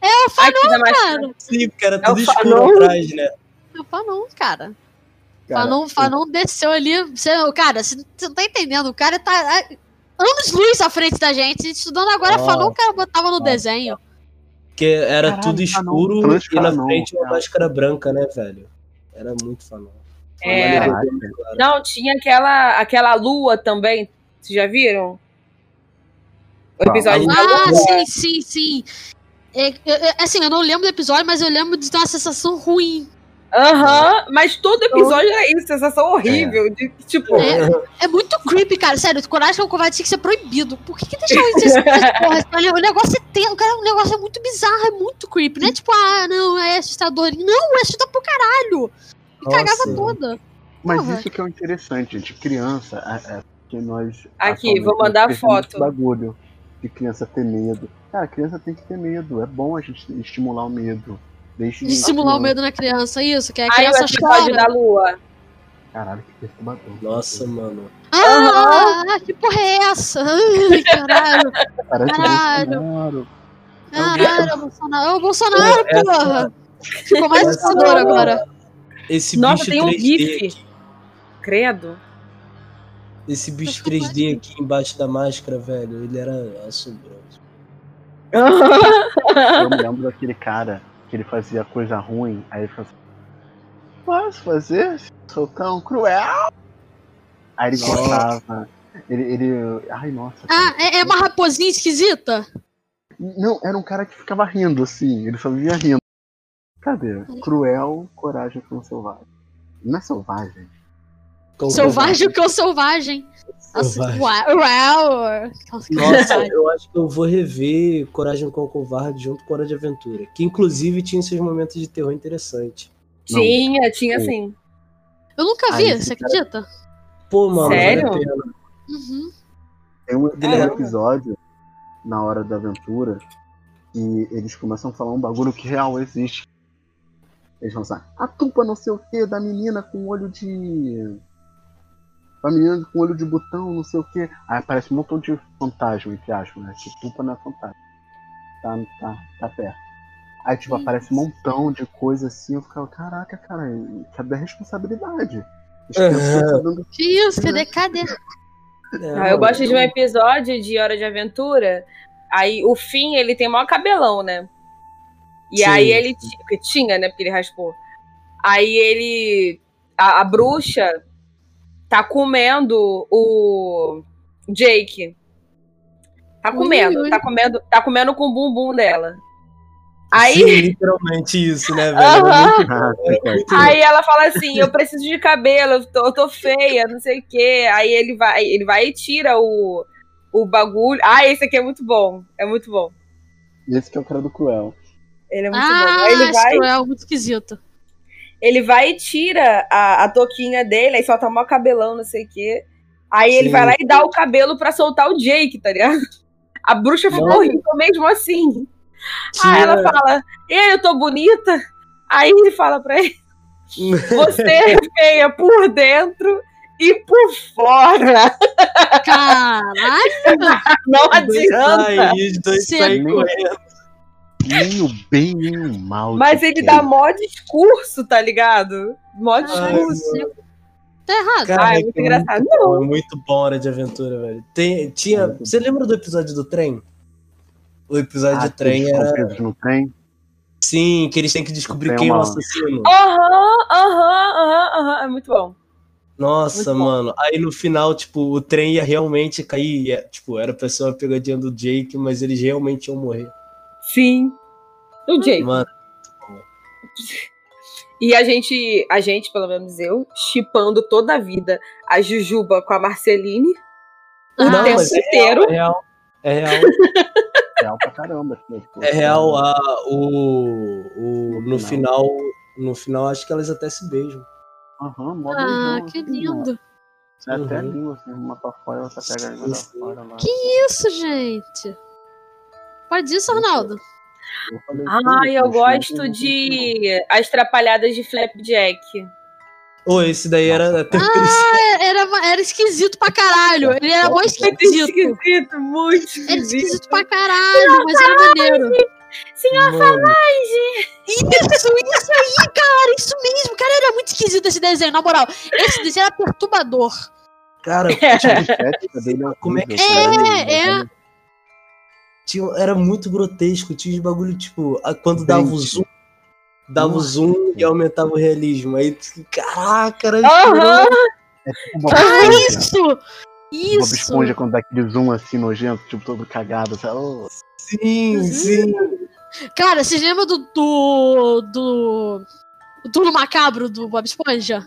É o Aqui da mais... Fanon, Sim, porque era É tudo escuro Fanon. atrás, né? É o Fanon, cara. Cara, Fanon, Fanon desceu ali. Você, cara, você não tá entendendo. O cara tá ah, anos luz à frente da gente. Estudando agora Ó. Fanon, o cara botava no desenho. Porque era Caralho, tudo Fanon. escuro Trans e na Fanon, frente uma cara. máscara branca, né, velho? Era muito fanon. É. Não, tinha aquela, aquela lua também. Vocês já viram? O episódio da Ah, lua. sim, sim, sim. É, é, é, assim, eu não lembro do episódio, mas eu lembro de ter uma sensação ruim. Aham, mas todo episódio era isso, sensação horrível. De, tipo, É. É muito creepy, cara. Sério, coragem com covarde tinha que ser proibido. Por que, que deixaram isso? porra? O negócio é tenso, cara. O negócio é muito bizarro, é muito creepy. Não é tipo, ah, não, é assustador. Não, é assustador pro caralho. Me Nossa. cagava toda. Mas Porra. isso que é o interessante, gente. Criança, é, é que nós. Aqui, vou mandar foto. bagulho de criança ter medo. Cara, criança tem que ter medo. É bom a gente estimular o medo. Desde De simular o medo na criança, isso, que a o criança episódio da chora. lua. Caralho, que perturbador. Nossa, mano. Ah, que porra é essa? Ai, caralho, Parece Caralho. Bolsonaro. caralho, é o Bolsonaro. É o Bolsonaro, Essa- porra. Ficou mais assustador agora. Esse Nossa, bicho tem um 3D. gif. Credo. Esse bicho Ficou 3D aqui embaixo da máscara, velho, ele era assombroso. Eu me lembro daquele cara que ele fazia coisa ruim, aí ele falou assim, posso fazer? Sou tão cruel. Aí ele gostava. Ele, ele. Ai, nossa. Ah, é, é uma raposinha esquisita? Não, era um cara que ficava rindo assim, ele só vivia rindo. Cadê? Cruel, coragem com selvagem. Não é selvagem. Selvagem o cão selvagem. Nossa, uau, uau. Nossa, eu acho que eu vou rever Coragem com o Covarde junto com Hora de Aventura. Que inclusive tinha seus momentos de terror interessantes. Não. Tinha, tinha Pô. sim. Eu nunca vi, Ai, você cara. acredita? Pô, mano, Sério? vale a pena. Uhum. Tem um, tem um É. episódio na hora da aventura que eles começam a falar um bagulho que real existe. Eles falam assim, a culpa não sei o que da menina com olho de. A menina com olho de botão, não sei o que. Aí aparece um montão de fantasma, entre aspas, né? Que culpa não é fantasma. Tá, tá, tá perto. Aí, tipo, Isso. aparece um montão de coisa assim. Eu ficava, caraca, cara, cadê a responsabilidade? É. tá dando Que isso, cadê, cadê? É, Ah, eu gosto de um episódio de Hora de Aventura. Aí o fim, ele tem maior cabelão, né? E Sim. aí ele. Porque tinha, né? Porque ele raspou. Aí ele. A, a bruxa tá comendo o Jake. Tá Ui, comendo, ui. tá comendo, tá comendo com o bumbum dela. Aí, Sim, literalmente isso, né, velho? Muito- aí ela fala assim: eu preciso de cabelo, eu tô, eu tô feia, não sei o quê. Aí ele vai, ele vai e tira o, o bagulho. Ah, esse aqui é muito bom. É muito bom. Esse que é o cara do Cruel. Ele é muito bom. Ah, Aí ele vai, é muito esquisito. Ele vai e tira a, a touquinha dele, aí solta mó cabelão, não sei o quê. Aí ele Sim. vai lá e dá o cabelo pra soltar o Jake, tá ligado? A bruxa ficou Mano. horrível mesmo assim. Tinha- Aí ela fala, e aí, eu tô bonita? Aí ele fala pra ele, você é feia por dentro e por fora. Caralho! Não dois adianta. os dois Sim. saem correndo. Nem o bem, nem o mal. Mas ele quer. dá mó discurso, tá ligado? Mó discurso. Tá errado. Cara, Ah, é é muito engraçado. Muito bom, é muito bom Hora de Aventura, velho. Tem, tinha, Muito você lembra do episódio do trem? O episódio Ah, do trem era. no trem. Sim, que eles têm que descobrir Tem quem é o assassino. Aham, aham, aham, aham. É muito bom. Nossa, muito bom. mano. Aí no final, tipo, o trem ia realmente cair. ia- tipo, era pra ser uma pegadinha do Jake, mas eles realmente iam morrer. Sim. O Jake. Mano, E a gente, a gente, pelo menos eu, chipando toda a vida a Jujuba com a Marceline. O Ah, tempo é inteiro. é real. É real. Real pra caramba. tipo, É real. A, o, o, no final. final. No final, acho que elas até se beijam. Aham, mó Ah, beijão, que assim, lindo. É até Uhum. língua, assim, uma pra fora e outra pega a fora lá. Isso, gente. Pode isso, Arnaldo? Ai, "Pô, eu gosto de As Trapalhadas de Flapjack. Ô, esse daí era até Ah, era, era esquisito pra caralho. Ele era Muito esquisito. esquisito, muito Era esquisito. esquisito pra caralho, mas era maneiro. Mano, Isso, isso aí, cara, isso mesmo. Cara, era muito esquisito esse desenho, na moral. Esse desenho era perturbador. cara, A estética dele é Como é que- cara. É, é. Tinha, era muito grotesco. Tinha os bagulho, tipo, a- quando dava o zoom. Dava o zoom e aumentava o realismo. Aí, caraca, era Aham. Tipo Ah, esponja. isso! Bob Isso! Esponja quando dá aquele zoom assim nojento, tipo todo cagado, sabe? Oh, Sim, Uhum. sim. Cara, vocês lembram do. do. do. o turno macabro do Bob Esponja?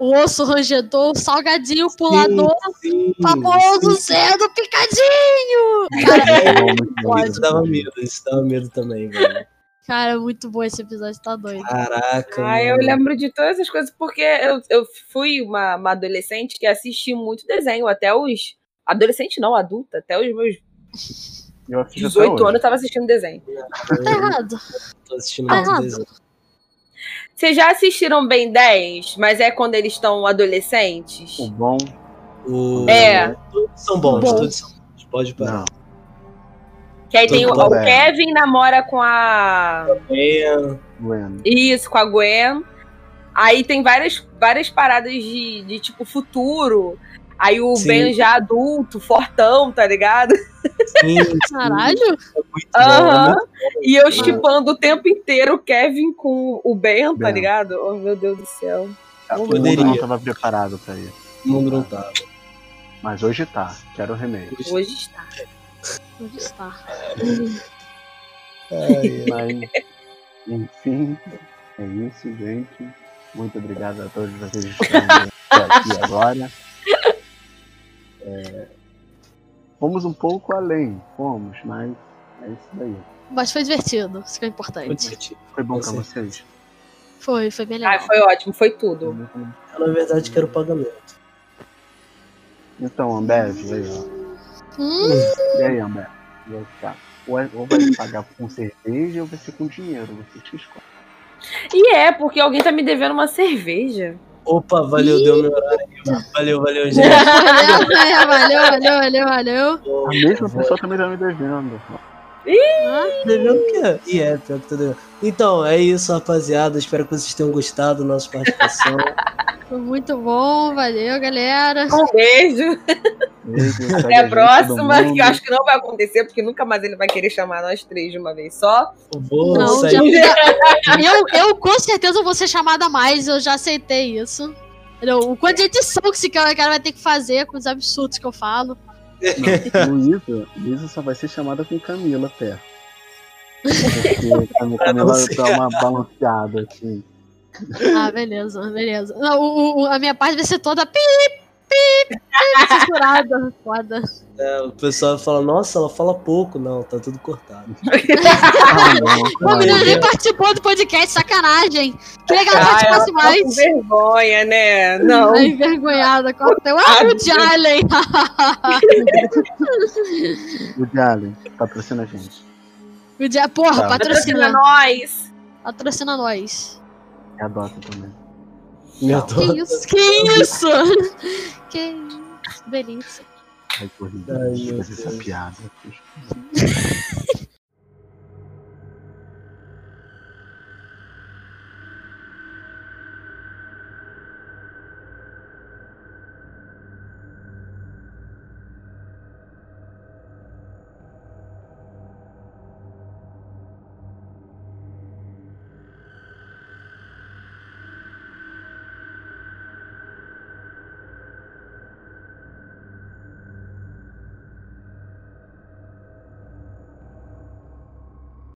O osso rangedor, o salgadinho, o pulador, sim, famoso sim. sendo picadinho! Cara, é. Isso dava medo, isso dava medo também, velho. cara, muito bom esse episódio, tá doido. Caraca. Ah, eu lembro de todas essas coisas porque eu, eu fui uma, uma adolescente que assisti muito desenho, até os. Adolescente não, adulta, até os meus Eu assisto até 18 hoje. anos eu tava assistindo desenho. Tá errado. Tô assistindo Tá muito errado. desenho. Vocês já assistiram Ben 10, mas é quando eles estão adolescentes? O bom, O- É. Todos são bons, Bom. todos são bons. Pode parar. não. Que aí tem o, o bem. Kevin namora com a. É, Bueno. Isso, com a Gwen. Aí tem várias, várias paradas de, de tipo futuro. Aí o Sim. Ben já adulto, fortão, tá ligado? sim, sim, Caralho! é bom, Aham. né? E eu chipando o tempo inteiro o Kevin com o Ben, tá ligado? Oh, meu Deus do céu. O mundo Poderia. não tava preparado pra isso. O mundo não tava. Mas hoje tá. Quero o remake. Hoje está. Onde está? Ai, Mas, enfim, é isso, gente. Muito obrigado a todos vocês que estão aqui agora. É, fomos um pouco além, fomos, mas é isso daí. Mas foi divertido, isso que é importante. Foi divertido. Foi bom pra vocês? Foi, foi legal. Ah, foi ótimo, foi tudo. Eu, na verdade, quero pagamento. Então, Ambev, e aí, ó. Hum, E aí, Ambev? E aí, tá. Ou, é- ou vai pagar com cerveja ou vai ser com dinheiro, você que escolhe. E é, porque alguém tá me devendo uma cerveja. Opa, valeu, deu meu horário. Valeu, valeu, gente. valeu, valeu, valeu, valeu, valeu. A mesma pessoa também tá me devendo. Devendo o quê? E é, pior que tô devendo. Então, é isso, rapaziada. Espero que vocês tenham gostado da nossa participação. Foi muito bom, valeu, galera. Um beijo. Até a próxima, que eu acho que não vai acontecer, porque nunca mais ele vai querer chamar nós três de uma vez só. Eu vou Não, sair. já- eu, eu com certeza vou ser chamada mais, eu já aceitei isso. Entendeu? O quanto de edição que esse cara vai ter que fazer com os absurdos que eu falo. Não, Luísa, Luísa só vai ser chamada com Camila perto. Porque Camila dá uma balanceada assim. Ah, beleza, beleza. Não, o- o- a minha parte vai ser toda pi, censurada. Foda. É, o pessoal fala, nossa, ela fala pouco. Não, tá tudo cortado. Ah, não, O menino nem participou do podcast, sacanagem. Que legal ela participasse tá mais. com vergonha, né? Não. Ai, envergonhada. Corta. Ah, o Jalen. O Jalen, patrocina a gente. O dia, porra, Tá. Patrocina patrocina. nós. Patrocina nós. E adota também. Meu Que Deus. isso? Que isso? Que isso? Delícia. Ai, corrida. Ai, Deixa eu meu fazer essa piada.